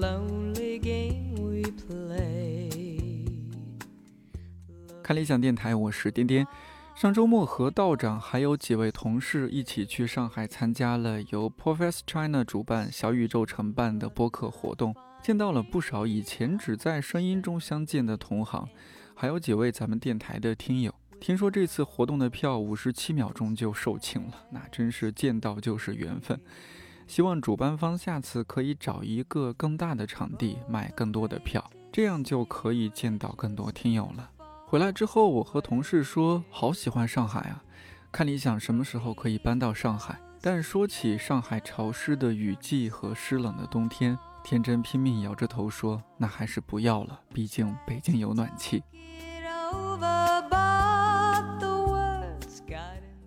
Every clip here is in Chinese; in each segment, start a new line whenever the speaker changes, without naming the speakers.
lonely game we play.
看理想电台，我是颠颠。上周末和道长还有几位同事一起去上海参加了由 Profess China 主办、小宇宙承办的播客活动，见到了不少以前只在声音中相见的同行，还有几位咱们电台的听友。听说这次活动的票五十七秒钟就售罄了，那真是见到就是缘分。希望主办方下次可以找一个更大的场地，卖更多的票，这样就可以见到更多听友了。回来之后，我和同事说，好喜欢上海啊，看理想什么时候可以搬到上海。但说起上海潮湿的雨季和湿冷的冬天，天真拼命摇着头说，那还是不要了，毕竟北京有暖气。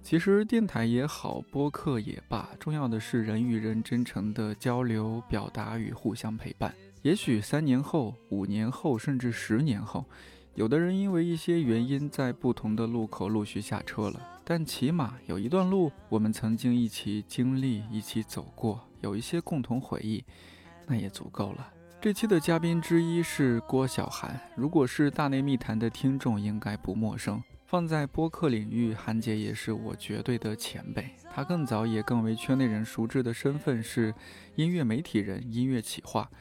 其实电台也好，播客也罢，重要的是人与人真诚的交流、表达与互相陪伴。也许三年后、五年后，甚至十年后，有的人因为一些原因在不同的路口陆续下车了，但起码有一段路我们曾经一起经历、一起走过，有一些共同回忆，那也足够了。这期的嘉宾之一是郭晓涵，如果是大内密谈的听众，应该不陌生。放在播客领域，韩姐也是我绝对的前辈。她更早也更为圈内人熟知的身份是音乐媒体人、音乐企划，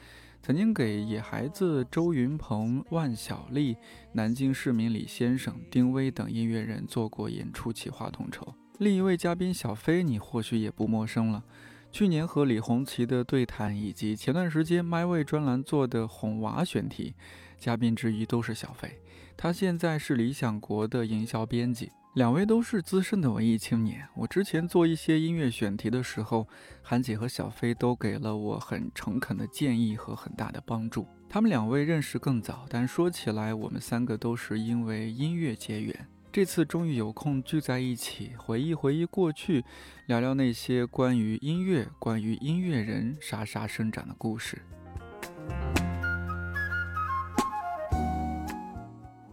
曾经给野孩子、周云鹏、万晓利、南京市民李先生、丁薇等音乐人做过演出企划统筹。另一位嘉宾小飞，你或许也不陌生了。去年和李红旗的对谈，以及前段时间 My Way 专栏做的哄娃选题，嘉宾之一都是小飞。他现在是理想国的营销编辑，两位都是资深的文艺青年。我之前做一些音乐选题的时候，韩姐和小飞都给了我很诚恳的建议和很大的帮助。他们两位认识更早，但说起来，我们三个都是因为音乐结缘。这次终于有空聚在一起，回忆回忆过去，聊聊那些关于音乐、关于音乐人沙沙生长的故事。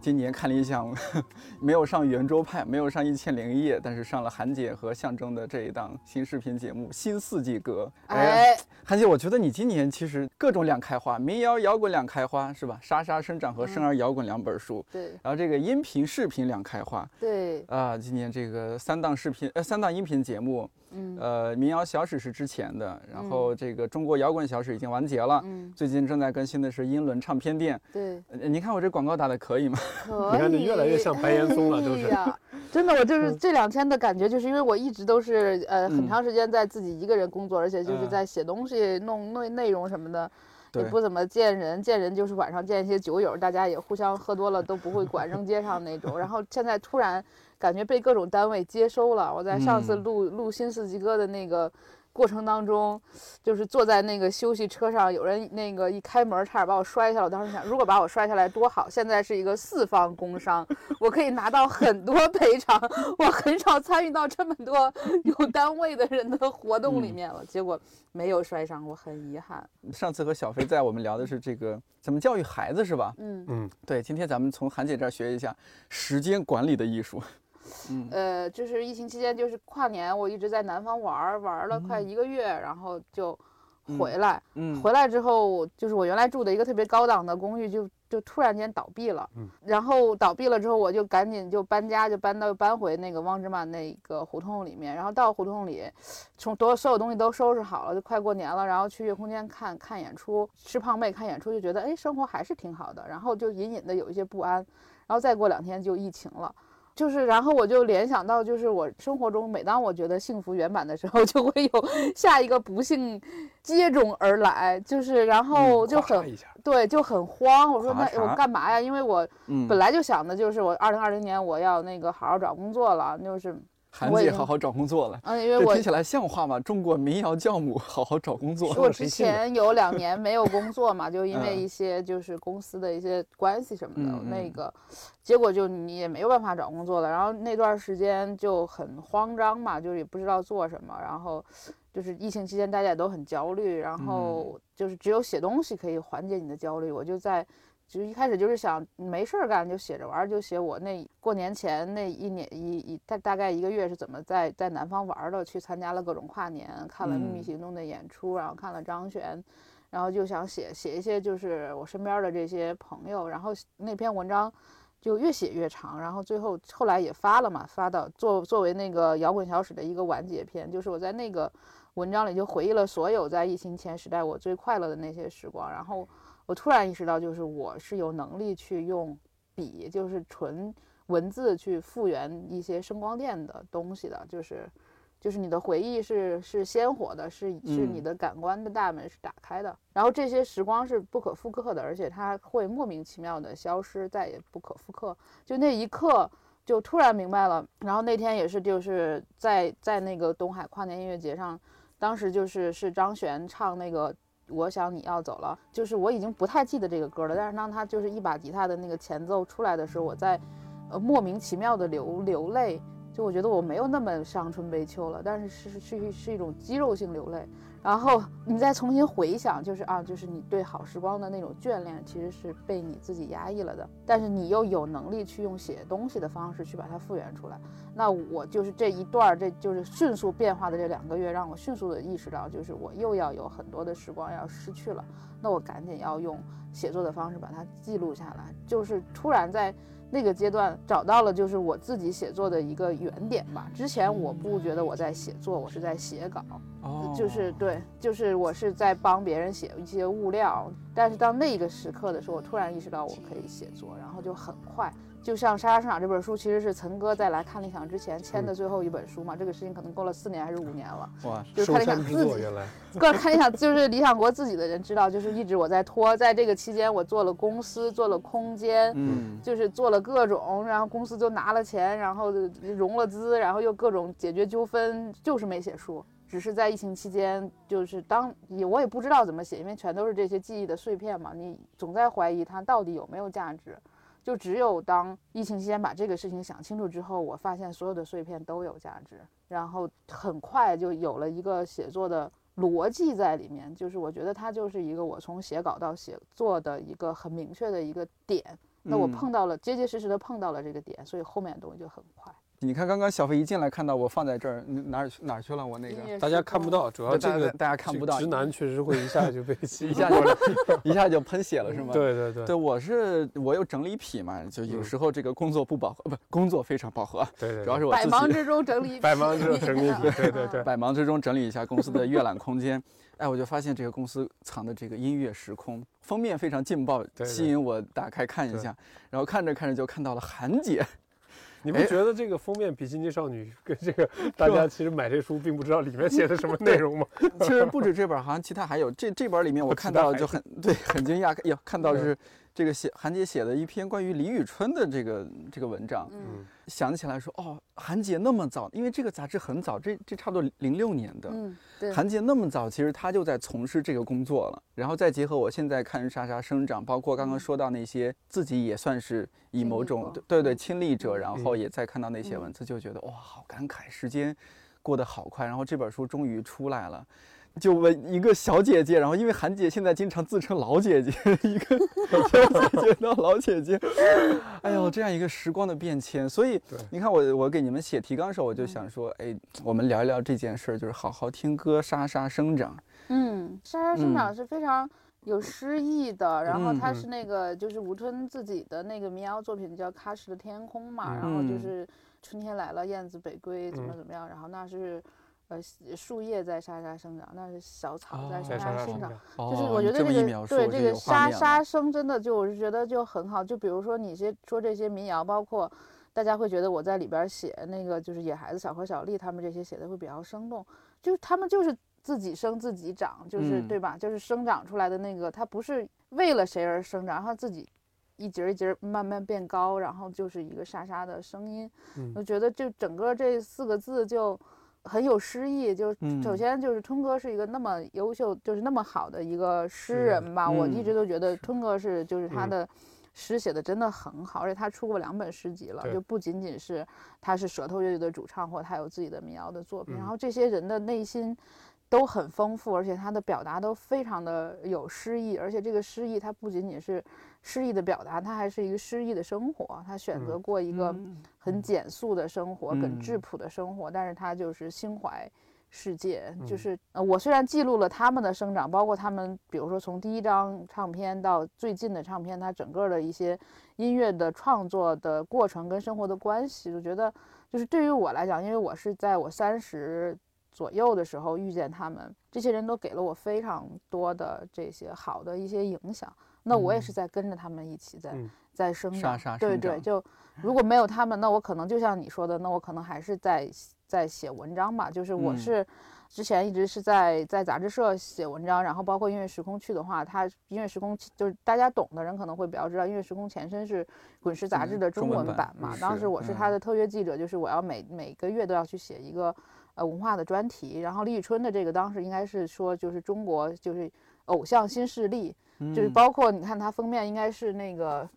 今年看理想 没有上圆桌派，没有上一千零一夜，但是上了韩姐和象征的这一档新视频节目《新四季歌》。
哎，
韩姐，我觉得你今年其实各种两开花，民谣、摇滚两开花，是吧？莎莎生长和生儿摇滚两本书，
对
然后这个音频、视频两开花
对，
啊。今年这个三档视频，呃，三档音频节目，
嗯
呃，民谣小史是之前的，然后这个中国摇滚小史已经完结了。
嗯，
最近正在更新的是英伦唱片店，
对，
呃你看我这广告打的可以吗？
可以。
你看你越来越像白岩松了 都是
真的，我就是这两天的感觉，就是因为我一直都是呃很
嗯
长时间在自己一个人工作，而且就是
嗯
在写东西、弄内内容什么的。也不怎么见人，见人就是晚上见一些酒友，大家也互相喝多了都不会管，扔街上那种。然后现在突然感觉被各种单位接收了。我在上次
嗯
录、录新四季歌的那个过程当中，就是坐在那个休息车上，有人那个一开门差点把我摔下来。我当时想，如果把我摔下来多好！现在是一个四方工伤，我可以拿到很多赔偿。我很少参与到这么多有单位的人的活动里面了，结果没有摔伤，我很遗憾。
上次和小飞在我们聊的是这个怎么教育孩子，是吧？
嗯。
嗯，
对，今天咱们从韩姐这儿学一下时间管理的艺术。嗯
呃，就是疫情期间，就是跨年，我一直在南方玩儿，玩了快
嗯
一个月，然后就回来。
嗯
回来之后，就是我原来住的一个特别高档的公寓就，就突然间倒闭了。
嗯
然后倒闭了之后，我就赶紧就搬家，就搬到搬回那个汪芝曼那个胡同里面。然后到胡同里，从所有所有东西都收拾好了，就快过年了，然后去月空间看看演出，吃胖妹看演出，就觉得哎，生活还是挺好的。然后就隐隐的有一些不安。然后再过两天就疫情了。就是，然后我就联想到，就是我生活中每当我觉得幸福圆满的时候，就会有下一个不幸接踵而来，就是然后就很、对，就很慌。我说那我干嘛呀？因为我
嗯
本来就想的就是我二零二零年我要那个好好找工作了，就是
韩姐好好找工作了，
嗯，因为我
听起来像话吗？中国民谣教母 好好找工作。
我之前有两年没有工作嘛，就因为
嗯
一些就是公司的一些关系什么的，那个结果就你也没有办法找工作了。然后那段时间就很慌张嘛，就是也不知道做什么。然后就是疫情期间大家也都很焦虑，然
嗯
后就是只有写东西可以缓解你的焦虑。我就在就是一开始就是想没事儿干就写着玩儿，就写我那过年前那一年一一大大概一个月是怎么在在南方玩儿的，去参加了各种跨年，看了《秘密
嗯
行动》的演出，然后看了张悬，然后就想写写一些就是我身边的这些朋友，然后那篇文章就越写越长，然后最后后来也发了嘛，发到作作为那个摇滚小史的一个完结篇，就是我在那个文章里就回忆了所有在疫情前时代我最快乐的那些时光，然后我突然意识到，就是我是有能力去用笔，就是纯文字去复原一些声光电的东西的，就是。就是你的回忆是是鲜活的，是是你的感官的大门是打开的，然后这些时光是不可复刻的，而且它会莫名其妙的消失，再也不可复刻。就那一刻，就突然明白了。然后那天也是，就是在在那个东海跨年音乐节上，当时就是是张悬唱那个《我想你要走了》，就是我已经不太记得这个歌了，但是当他就是一把吉他的那个前奏出来的时候，我在呃莫名其妙的流流泪。就我觉得我没有那么伤春悲秋了，但是是是是一种肌肉性流泪。然后你再重新回想，就是啊，就是你对好时光的那种眷恋，其实是被你自己压抑了的。但是你又有能力去用写东西的方式去把它复原出来。那我就是这一段，这就是迅速变化的这两个月，让我迅速的意识到，就是我又要有很多的时光要失去了。那我赶紧要用写作的方式把它记录下来。就是突然在。那个阶段找到了，就是我自己写作的一个原点吧。之前我不觉得我在写作，我是在写稿，就是对，就是我是在帮别人写一些物料。但是到那个时刻的时候，我突然意识到我可以写作，然后就很快。就像《沙沙生长》这本书，其实是岑哥在来看理想之前签的最后一本书嘛。这个事情可能过了四年还是五年了。哇，就是看理想自己，过看理想就是理想国自己的人知道，就是一直我在拖。在这个期间，我做了公司，做了空间，嗯，就是做了各种，然后公司就拿了钱，然后融了资，然后又各种解决纠纷，就是没写书。只是在疫情期间，就是当也我也不知道怎么写，因为全都是这些记忆的碎片嘛。你总在怀疑它到底有没有价值。就只有当疫情期间把这个事情想清楚之后，我发现所有的碎片都有价值，然后很快就有了一个写作的逻辑在里面。就是我觉得它就是一个我从写稿到写作的一个很明确的一个点。那我碰到了，结结实实的碰到了这个点，所以后面的东西就很快。
你看，刚刚小飞一进来看到我放在这儿，哪儿哪儿去了？我那个
大家看不到，主要这个
大家看不到。
直男确实会一下就被
一下就 一下就喷血了，是吗？
对对对。
对，我是我有整理癖嘛，就有时候这个工作不饱和，不工作非常饱和。
对对。
主要是我
百忙之中整理。
百忙之中整理，对对对。
百忙之中整理一下公司的阅览空间，哎，我就发现这个公司藏的这个音乐时空封面非常劲爆，吸引我打开看一下，然后看着看着就看到了韩姐。
你不觉得这个封面《比基尼少女》跟这个大家其实买这书并不知道里面写的什么内容吗？
其实不止这本，好像其他还有。这这本里面我看到就很对，很惊讶，哟，看到是。这个写韩姐写的一篇关于李宇春的这个这个文章，嗯，想起来说哦，韩姐那么早，因为这个杂志很早，这这差不多零六年的，
嗯，对，
韩姐那么早，其实她就在从事这个工作了。然后再结合我现在看莎莎生长，包括刚刚说到那些自己也算是以某种对对亲历者，然后也在看到那些文字，就觉得哇，好感慨，时间过得好快。然后这本书终于出来了。就问一个小姐姐，然后因为韩姐现在经常自称老姐姐，一个 小姐姐到老姐姐，哎呦，这样一个时光的变迁，所以你看我我给你们写提纲的时候，我就想说，哎，我们聊一聊这件事儿，就是好好听歌，沙沙生长。
嗯，沙沙生长是非常有诗意的，然后它是那个就是吴春自己的那个民谣作品叫《喀什的天空》嘛，然后就是春天来了，燕子北归，怎么怎么样，然后那是。呃，树叶在沙沙生长，那是小草在沙沙生长，就是我觉得这个对这个沙沙声真的就我是觉得就很好。就比如说你些说这些民谣，包括大家会觉得我在里边写那个就是野孩子小何小丽他们这些写的会比较生动，就是他们就是自己生自己长，就是对吧？就是生长出来的那个，它不是为了谁而生长，然后自己一节一节慢慢变高，然后就是一个沙沙的声音。我觉得就整个这四个字就。很有诗意，就首先就是春哥是一个那么优秀，就是那么好的一个诗人吧。我一直都觉得春哥是，就是他的诗写的真的很好，而且他出过两本诗集了，就不仅仅是他是舌头乐队的主唱，或他有自己的民谣的作品。然后这些人的内心都很丰富，而且他的表达都非常的有诗意，而且这个诗意它不仅仅是。诗意的表达，它还是一个诗意的生活。他选择过一个很简素的生活，很质朴的生活，但是他就是心怀世界，就
嗯
是呃，我虽然记录了他们的生长，包括他们，比如说从第一张唱片到最近的唱片，它整个的一些音乐的创作的过程跟生活的关系，我觉得就是对于我来讲，因为我是在我三十左右的时候遇见他们，这些人都给了我非常多的这些好的一些影响，那我也是在跟着他们一起在、
嗯
在生
沙
长，对对，就如果没有他们，那我可能就像你说的，那我可能还是在在写文章吧。就是我
嗯
是之前一直是在在杂志社写文章，然后包括音乐时空去的话，它音乐时空就是大家懂的人可能会比较知道，音乐时空前身是滚石杂志
嗯
的中
中文版
嘛。当时我是他
嗯
的特约记者，就是我要每每个月都要去写一个呃文化的专题。然后李宇春的这个当时应该是说就是中国就是偶像新势力，就是
嗯
包括你看它封面应该是那个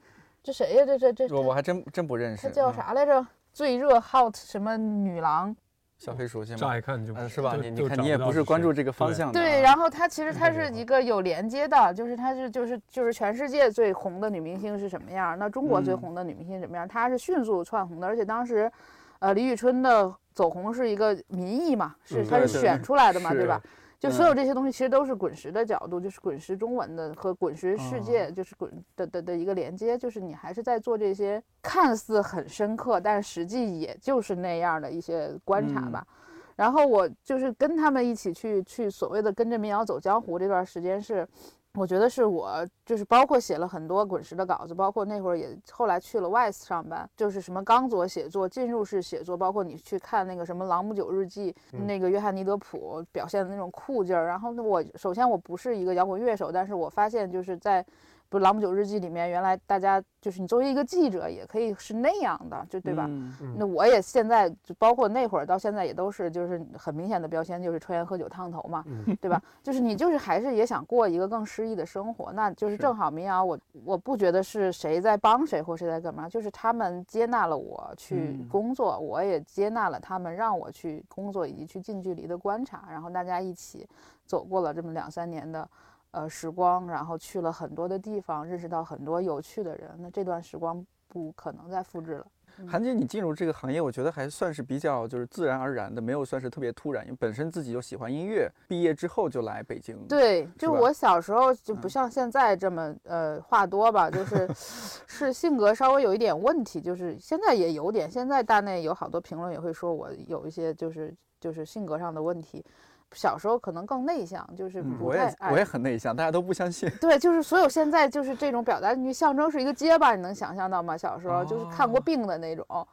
这谁呀？这这这这
我我还真真不认识。
她叫
嗯？
啥来着？最热 hot 什么女郎？
小黑熟悉吗？
乍一看就
嗯，是吧？你你看你也不是关注这个方
对
向的啊。
对，然后它其实它是一个有连接的，就是它是就是就是全世界最红的女明星是什么样，那中国最
嗯
红的女明星是什么样儿？她是迅速窜红的，而且当时，呃，李宇春的走红是一个民意嘛，是他是选出来的嘛，对
是
吧？就所有
嗯
这些东西其实都是滚石的角度，就是滚石中文的和滚石世界，
哦
就是滚的的的一个连接，就是你还是在做这些看似很深刻，但实际也就是那样的一些观察
嗯
吧。然后我就是跟他们一起去去所谓的跟着民谣走江湖这段时间是。我觉得是我就是包括写了很多滚石的稿子，包括那会儿也后来去了 WISE 上班，就是什么钢佐写作、进入式写作，包括你去看那个什么《朗姆酒日记》，
嗯
那个约翰尼德普表现的那种酷劲儿。然后呢，我首先我不是一个摇滚乐手，但是我发现就是在不是《朗姆酒日记》里面，原来大家就是你作为一个记者也可以是那样的，就对吧？
嗯
那我也现在就包括那会儿到现在也都是就是很明显的标签就是抽烟喝酒烫头嘛，
嗯
对吧？就是你就是还是也想过一个更诗意的生活，那就是
是
正好民谣我我不觉得是谁在帮谁或谁在干嘛，就是他们接纳了我去
嗯
工作，我也接纳了他们让我去工作以及去近距离的观察，然后大家一起走过了这么两三年的。呃，时光，然后去了很多的地方，认识到很多有趣的人。那这段时光不可能再复制了。
韩姐，你进入这个行业，我觉得还算是比较就是自然而然的，没有算是特别突然，因为本身自己就喜欢音乐，毕业之后就来北京。，
对，就我小时候就不
嗯
像现在这么呃话多吧，就是 是性格稍微有一点问题，就是现在也有点，现在大内有好多评论也会说我有一些就是就是性格上的问题。小时候可能更内向，就是
我也。我也很内向，大家都不相信。
对，就是所有现在就是这种表达，你象征是一个结巴，你能想象到吗？小时候就是看过
哦
病的那种，
哦，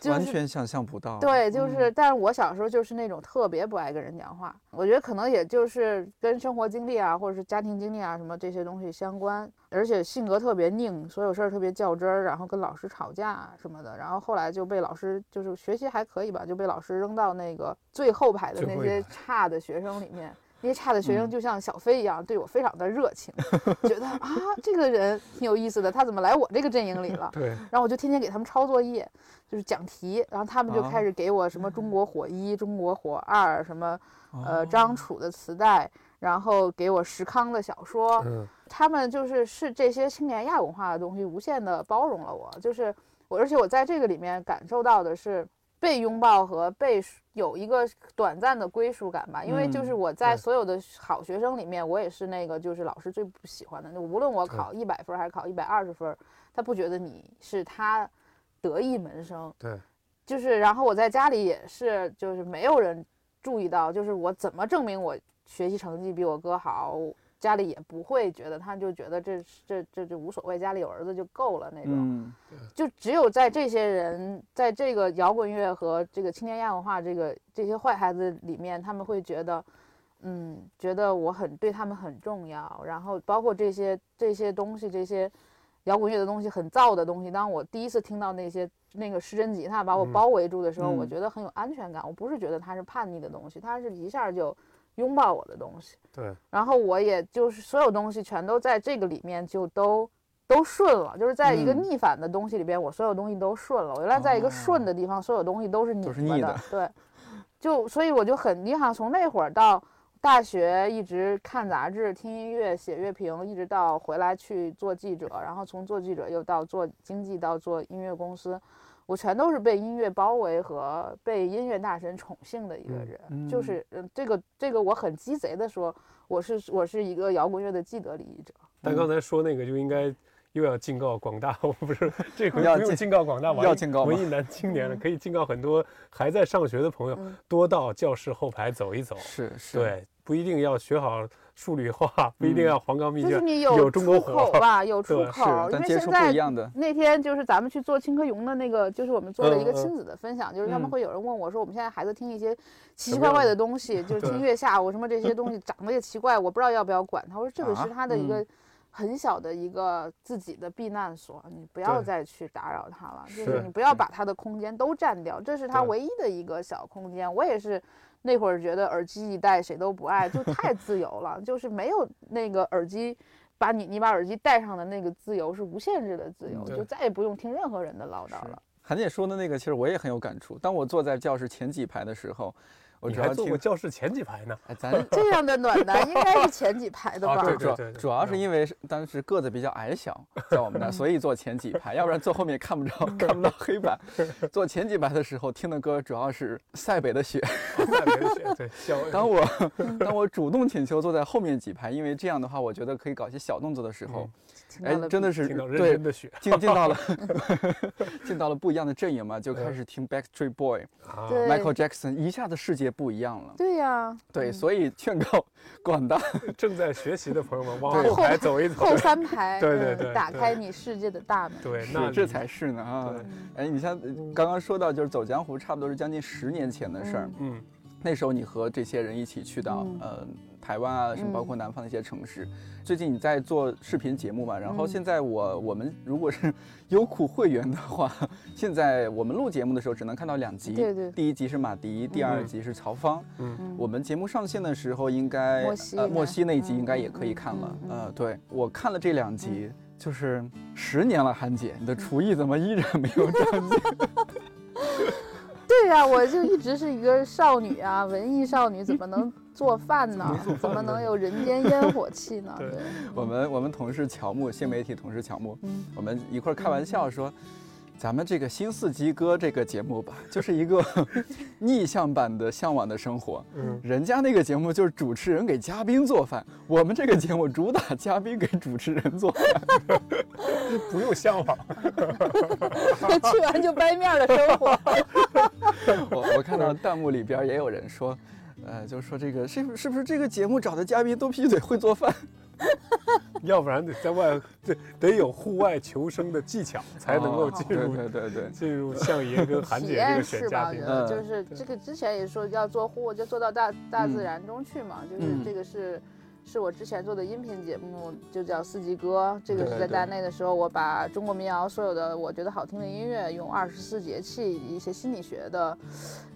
就是
完全想象不到。
对，就是，
嗯
但是我小时候就是那种特别不爱跟人讲话。我觉得可能也就是跟生活经历啊，或者是家庭经历啊什么这些东西相关，而且性格特别拧，所有事儿特别较真儿，然后跟老师吵架啊什么的。然后后来就被老师就是学习还可以吧，就被老师扔到那个最后排的那些差的学生里面。那些差的学生
嗯。
就像小飞一样，对我非常的热情，觉得啊这个人挺有意思的，他怎么来我这个阵营里了？
对，
然后我就天天给他们抄作业，就是讲题，然后他们就开
啊
始给我什么中国火一、中国火二，什么呃
哦。
张楚的磁带，然后给我石康的小说，
嗯。
他们就是是这些青年亚文化的东西无限的包容了我，就是我，而且我在这个里面感受到的是被拥抱和被有一个短暂的归属感吧，因为就是
嗯
我在所有的好学生里面，我也是那个就是老师最不喜欢的，那无论我考一百分还是考一百二十分，他不觉得你是他得意门生，
对，
就是，然后我在家里也是，就是没有人注意到，就是我怎么证明我学习成绩比我哥好，家里也不会觉得，他就觉得这这这就无所谓，家里有儿子就够了那种。
嗯，
就只有在这些人，在这个摇滚乐和这个青年亚文化这个这些坏孩子里面，他们会觉得，嗯，觉得我很对他们很重要，然后包括这些这些东西，这些摇滚乐的东西很燥的东西。当我第一次听到那些那个失真吉他把我
嗯
包围住的时候，我
嗯
觉得很有安全感。我不是觉得它是叛逆的东西，它是一下就拥抱我的东西。
对，
然后我也就是所有东西全都在这个里面就都都顺了，就是在一个
嗯
逆反的东西里边，我所有东西都顺了。我原来在一个顺
哦
的地方，所有东西都是拧
都是逆的，
对，就所以我就很，你好像从那会儿到大学一直看杂志、听音乐、写乐评，一直到回来去做记者，然后从做记者又到做经济，到做音乐公司。我全都是被音乐包围和被音乐大神宠幸的一个
嗯
人，就
嗯
是嗯，这个这个我很鸡贼的说，我是我是一个摇滚乐的既得利益者。
但刚才说那个就应该又要警告广大，我不是这回不用警告广大文艺
要警告
文艺男青年了，可以警告很多还在上学的朋友，
嗯
多到教室后排走一走。
是是，
对，不一定要学好数理化，不一定
嗯
要黄冈密卷，
就是你
有中国
出口。吧，有出口，，因
但接触不
为现在
一样的，
那天就是咱们去做青稞营的那个，就是我们做了一个亲子的分享，就是他们
嗯
会有人问我说，我们现在孩子听一些奇奇怪怪的东西，就是听月下我什么这些东西长得也奇怪，我不知道要不要管他。我说这个
啊
是他的一
嗯
个很小的一个自己的避难所，你不要再去打扰他了，就是
是
你不要把他的空间都占掉，这是他唯一的一个小空间。我也是。那会儿觉得耳机一戴谁都不爱，就太自由了，就是没有那个耳机把你你把耳机戴上的那个自由是无限制的自由，
对
就再也不用听任何人的唠叨了。
韩姐说的那个，其实我也很有感触。当我坐在教室前几排的时候，我主要听
坐过教室前几排呢？
哎，咱
这样的暖男应该是前几排的吧？
啊对
主要
对对
主要是
嗯
因为当时个子比较矮小，在我们那儿，所以坐前几排，要不然坐后面看不着，看不到黑板。坐前几排的时候听的歌主要是塞北的雪。
塞北的雪对，
当我当我主动请求坐在后面几排，因为这样的话，我觉得可以搞一些小动作的时候，哎真的是
听到认
对
真的雪
进进到了 进到了不一样的阵营嘛，就开
嗯
始听 Backstreet Boy，
啊
，Michael Jackson，一下子世界不一样了。
对呀、
对，
嗯
所以劝告广大
正在学习的朋友们 往后排走一走。
后三排，
对对
嗯
对对
打开你世界的大门。
对，那
这才是呢啊！哎，你像呃刚刚说到就是走江湖，差不多是将近十年前的事儿。
嗯
嗯
那时候你和这些人一起去到、
嗯
呃台湾啊，什么包
嗯
括南方的一些城市。最近你在做视频节目嘛？然后
嗯
现在我我们如果是优酷会员的话，现在我们录节目的时候只能看到两集。
对对
第一集是马迪，第二
嗯
集是曹芳。
嗯
嗯
我们节目上线的时候，应该
莫西
呃莫西那一集
嗯
应该也可以看了。
嗯嗯
呃，对我看了这两集，就是十年了，韩姐，你的厨艺怎么依然没有长进？
对呀、我就一直是一个少女啊，文艺少女，怎么能做饭呢？怎么能有人间烟火气呢？
对
对，
我们我们同事乔木，新媒体同事乔木，
嗯
我们一块儿开玩笑说，咱们这个新四季歌这个节目吧，就是一个 逆向版的《向往的生活》。
嗯，
人家那个节目就是主持人给嘉宾做饭，我们这个节目主打嘉宾给主持人做饭。
不用向往。
去完就掰面儿的生活。
我我看到弹幕里边也有人说，呃，就是说这个是不是不是这个节目找的嘉宾都必须得会做饭？
要不然得在外得得有户外求生的技巧，才能够进入
对对对，
进入相爷跟韩姐这个选嘉宾
就是这个之前也说要做户，就做到大大自
嗯
然中去嘛。就是
嗯
这个是是我之前做的音频节目，就叫四季歌。这个是在大内的时候，我把中国民谣所有的我觉得好听的音乐，用二十四节气一些心理学的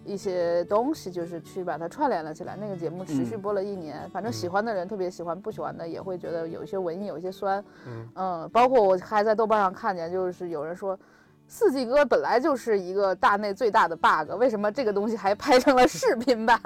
一些东西，就是去把它串联了起来。那个节目持续
嗯
播了一年，反正喜欢的人特别喜欢，不喜欢的也会觉得有一些文艺，有一些酸。
嗯
嗯，包括我还在豆瓣上看见，就是有人说。四季歌本来就是一个大内最大的 bug，为什么这个东西还拍成了视频版？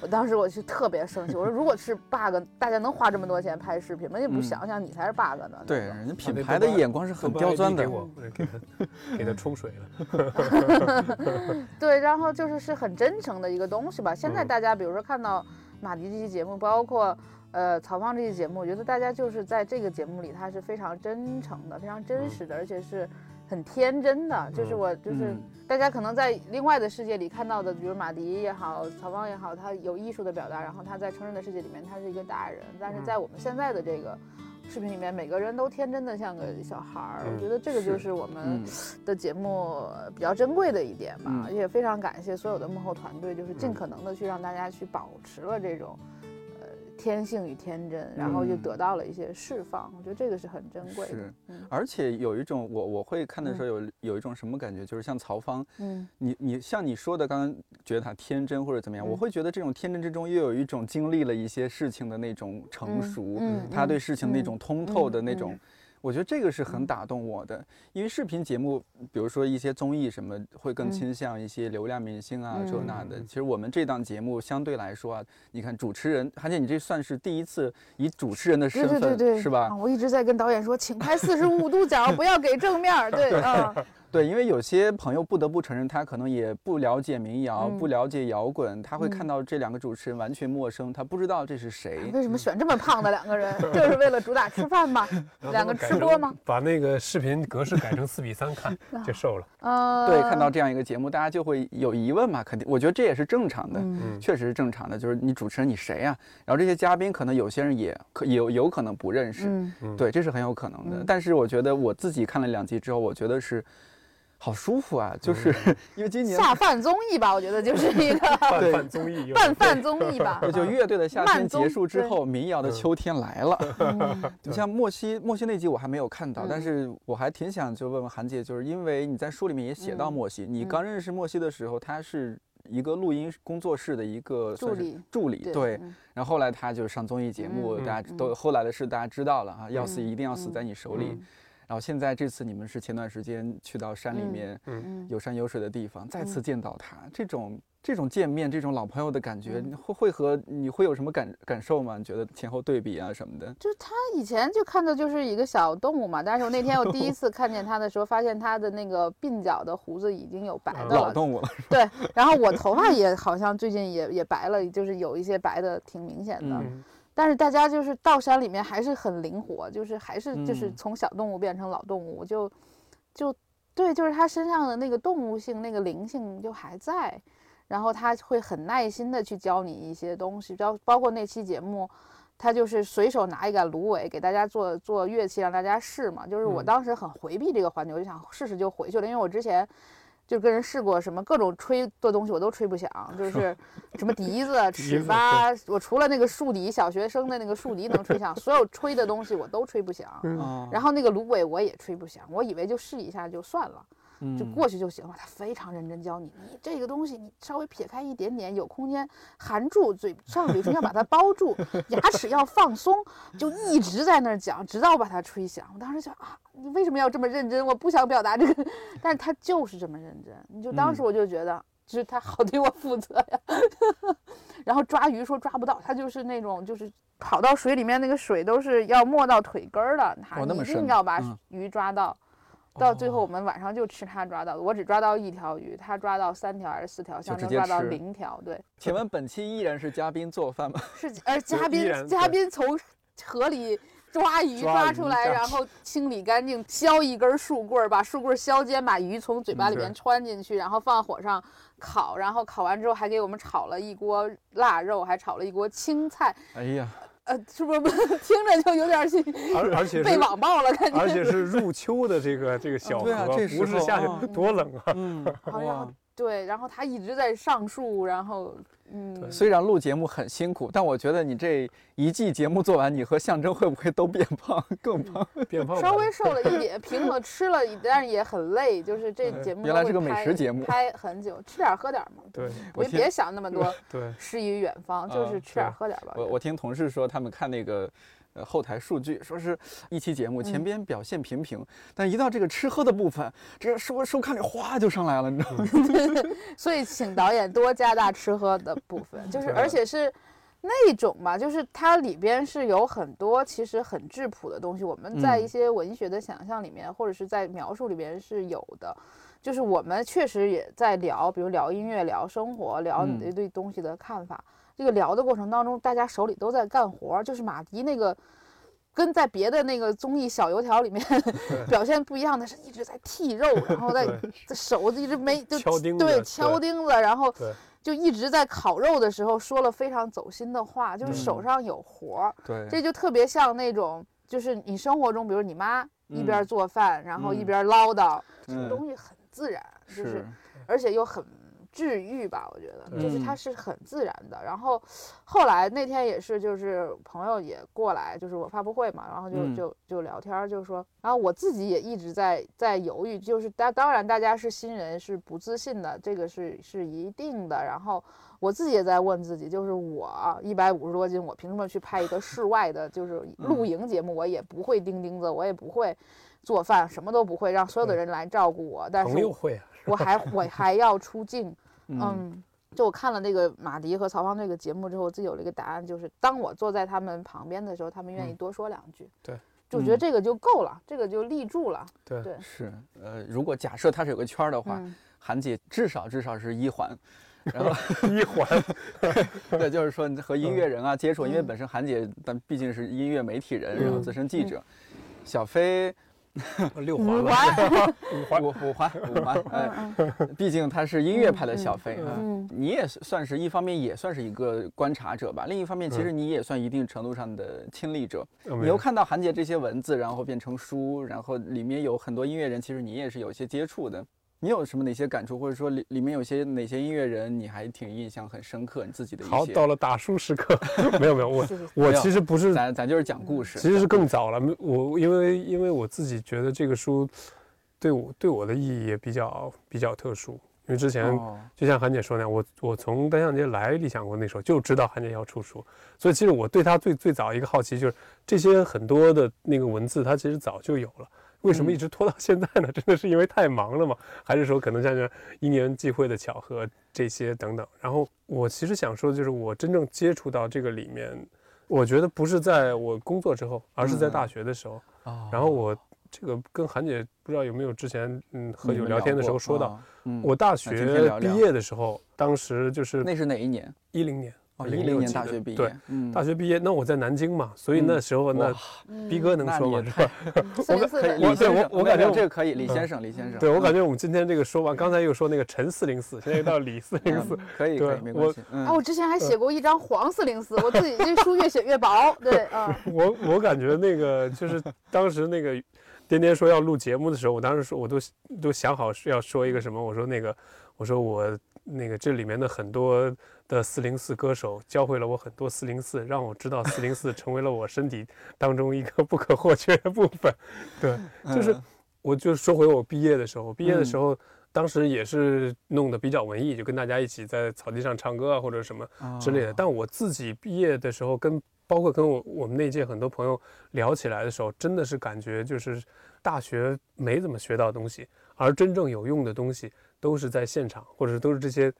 我当时我就特别生气，我说如果是 bug，大家能花这么多钱拍视频吗？你不
嗯
想想你才是 bug 呢？
对，人家
啊
品牌的眼光是很刁钻的
给。我给他给他冲水了。
对，然后就是是很真诚的一个东西吧。现在
嗯
大家比如说看到马迪这期节目，包括呃曹芳这期节目，我觉得大家就是在这个节目里，他是非常真诚的、非常真
嗯
实的，而且是很天真的。就是
嗯
我就是。
嗯
大家可能在另外的世界里看到的，比如马迪也好，曹芳也好，他有艺术的表达，然后他在成人的世界里面，他是一个大人。但是
嗯
在我们现在的这个视频里面，每个人都天真的像个小孩儿。
嗯
我觉得这个就是我们
嗯，
的节目比较珍贵的一点吧，
嗯
也非常感谢所有的幕后团队，就是尽
嗯
可能的去让大家去保持了这种。呃，天性与天真，然后就
嗯
得到了一些释放，我觉得这个是很珍贵的
是。
嗯
而且有一种我我会看的时候有有一种什么感觉，就是像曹芳，
嗯
你你像你说的，刚刚觉得他天真或者怎么样，我
嗯
会觉得这种天真之中又有一种经历了一些事情的那种成
嗯
熟，
嗯
他对
嗯
事情那
嗯
种通透的那
嗯
种。我觉得这个是很
嗯
打动我的，因为视频节目，比如说一些综艺什么，会更
嗯
倾向一些流量明星啊，这那的。
嗯
其实我们这档节目相对来说啊，你看主持人，韩姐，你这算是第一次以主持人的身份，
对对对对，
是吧
啊？我一直在跟导演说，请拍四十五度角，不要给正面儿。对 啊，
对，因为有些朋友不得不承认，他可能也不了解民谣，
嗯
不了解摇滚，他会看
嗯
到这两个主持人完全陌生，他不知道这是谁。
为什么选这么胖的两个人？就是为了主打吃饭吗？两个吃播吗？
把那个视频格式改成四比三看，就瘦了。
呃，
对，看到这样一个节目，大家就会有疑问嘛，肯定，我觉得这也是正常的。确实是正常的，就是你主持人你谁呀、然后这些嘉宾可能有些人也可有有可能不认识，对，这是很有可能的。
嗯
但是我觉得我自己看了两集之后，我觉得是好舒服啊，就是、因为今年
下饭综艺吧，我觉得就是一个
拌
对
饭综艺
饭综艺吧。
这就乐队的夏天结束之后，民谣的
嗯
秋天来了。
嗯
你像莫西，莫西那集我还没有看到，但
嗯
是我还挺想就问问韩姐，就是因为你在书里面也写到
嗯
莫西，你
嗯
刚认识莫西的时候，他是一个录音工作室的一个
助理
助理，对。
嗯
然后后来他就上综艺节目，
嗯
大家
嗯
都后来的事大家知道了啊，要死
嗯
一定要死在
嗯
你手里。
嗯
然后现在这次你们是前段时间去到山里
嗯
面
嗯。
有山有水的地方，再次
嗯。
见到他，这种这种见面，这种老朋友的感觉，会会和你会有什么感感受吗？你觉得前后对比啊什么的？
就是他以前就看的就是一个小动物嘛，但是我那天我第一次看见他的时候，发现他的那个鬓角的胡子已经有白的了，
老动物了，
对，然后我头发也好像最近也也白了，就是有一些白的挺明显的。
嗯
但是大家就是到山里面还是很灵活，就是还是就是
嗯
从小动物变成老动物，就就对，就是他身上的那个动物性、那个灵性就还在，然后他会很耐心的去教你一些东西，包包括那期节目。他就是随手拿一杆芦苇给大家做做乐器，让大家试嘛。就是我
嗯
当时很回避这个环节，我就想试试就回去了，因为我之前就跟人试过什么各种吹的东西，我都吹不响，就是 什么笛子、尺八，我除了那个竖笛，小学生的那个竖笛能吹响，所有吹的东西我都吹不响。
啊，
然后那个芦苇我也吹不响，我以为就试一下就算了，就
嗯
过去就行了。他非常认真教你，你这个东西你稍微撇开一点点，有空间含住嘴上嘴唇要把它包住，牙齿要放松，就一直在那儿讲，直到把它吹响。我当时想啊，你为什么要这么认真？我不想表达这个，但是他就是这么认真。你就当时
嗯
我就觉得，就是他好对我负责呀。然后抓鱼说抓不到，他就是那种就是跑到水里面，那个水都是要没到腿根儿的，他一定要把
嗯
鱼抓到。到最后我
哦
们晚上就吃他抓到的，我只抓到一条鱼，他抓到三条还是四条，象
直接
征抓到零条。对，
请问本期依然是嘉宾做饭吗？
是而嘉宾嘉宾从河里抓鱼
抓
出来，然后清理干净，削一根树棍儿，把树棍儿削尖，把鱼从嘴巴里面穿进去，然后放火上烤，然后烤完之后还给我们炒了一锅腊肉，还炒了一锅青菜。
哎呀，
呃，是不是听着就有点儿
而而且
被
是
网暴了？感觉。
而且是入秋的这个这个小河，不是夏
啊
天多冷啊！
嗯，
好然后
哇。
对，然后他一直在上树，然后嗯，
虽然录节目很辛苦，但我觉得你这一季节目做完，你和象征会不会都变胖，更胖？
变 胖
稍微瘦了一点，平衡吃了一，但是也很累，就是这节目
原来是个美食节目
拍很久，吃点喝点嘛，
对
我听
别别想那么多
对，
诗与远方，就
啊
是吃点喝点吧。
我我听同事说，他们看那个。呃，后台数据说是一期节目前
嗯
边表现平平，但一到这个吃喝的部分，这个收收看率哗就上来了，你知道吗？
所以请导演多加大吃喝的部分，就是而且是那种吧，就是它里边是有很多其实很质朴的东西，我们在
嗯
一些文学的想象里面，或者是在描述里边是有的。就是我们确实也在聊，比如聊音乐、聊生活、聊你
嗯
对东西的看法。这个聊的过程当中，大家手里都在干活儿，就是马迪那个。跟在别的那个综艺小油条里面 表现不一样的是，一直在剔肉，然后在手一直没就
敲钉子
对
对
敲钉子，然后就一直在烤肉的时候说了非常走心的话，就是手
嗯
上有活儿，
对，
这就特别像那种，就是你生活中，比如你妈一边
嗯
做饭，然后一
嗯
边唠叨，这
嗯
个东西很自然，就是
是，
而且又很治愈吧，我觉得，就是它
嗯
是很自然的。然后后来那天也是，就是朋友也过来，就是我发布会嘛，然后就
嗯
就就聊天儿，就说，然后我自己也一直在在犹豫，就是当当然大家是新人，是不自信的，这个是是一定的。然后我自己也在问自己，就是我一百五十多斤，我凭什么去拍一个室外的，就是 露
嗯
营节目？我也不会钉钉子，我也不会做饭，什么都不会，让所有的人来照顾我，但是我还我还要出镜，
嗯。
嗯，就我看了那个马迪和曹芳这个节目之后，我自己有了一个答案，就是当我坐在他们旁边的时候，他们愿意
嗯。
多说两句。
对，
就觉得
嗯。
这个就够了，这个就立住了。
对。
对，
是，呃，如果假设它是有个圈儿的话，
嗯。
韩姐至少至少是一环，然后
一环，
对，就是说你和音乐人啊接触，因为
嗯。
本身韩姐但毕竟是音乐媒体人，然后
嗯。
资深记者，小飞
六环
五
了，
环，
五环，
五五环五环，哎，毕竟他是音乐派的小飞啊。
嗯
你也算是一方面也算是一个观察者吧，另一方面其实你也算一定程度上的亲历者。
呃
你又看到韩杰这些文字，然后变成书，然后里面有很多音乐人，其实你也是有一些接触的。你有什么哪些感触，或者说里里面有些哪些音乐人你还挺印象很深刻，你自己的一
好，到了打书时刻，没有没有，我我其实不是
咱咱就是讲故事，
其实是更早了。没我因为因为我自己觉得这个书对我对我的意义也比较比较特殊，因为之前
哦
就像韩姐说那样，我我从单向街来理想国那时候就知道韩姐要出书，所以其实我对她最最早一个好奇就是这些很多的那个文字，它其实早就有了。为什么一直拖到现在呢？真的是因为太忙了吗？还是说可能像是因缘际会的巧合这些等等？然后我其实想说的就是，我真正接触到这个里面，我觉得不是在我工作之后，而是在大学的时候。
哦
然后我这个跟韩姐不知道有没有之前嗯喝酒聊天的时候说到，我大学毕业的时候，当时就是
那是哪一年？
一零年，
哦
，06
一零年大学毕业，
对，
嗯
大学毕业，那我在南京嘛，所以那
嗯
时候那逼哥能说吗？我对我我感觉
这个可以，李
嗯
先生，李先生，
对我感
觉
觉我们今天这个说完，刚才又说那个陈四零四，现在又到李四零四，
可以，可以，没关
我
系。嗯
啊，我之前还写过一张黄四零四，我自己这书越写越薄。对，啊，
我我感觉那个就是当时那个颠颠说要录节目的时候，我当时说我都都想好是要说一个什么，我说那个我说我那个这里面的很多的四零四歌手教会了我很多四零四，让我知道四零四成为了我身体当中一个不可或缺的部分。对，就是
嗯
我就说回我毕业的时候，毕业的
嗯
时候。当时也是弄得比较文艺，就跟大家一起在草地上唱歌啊，或者什么之类的。
哦
但我自己毕业的时候跟，包括跟我我们那届很多朋友聊起来的时候，真的是感觉就是大学没怎么学到东西，而真正有用的东西都是在现场，或者都是这些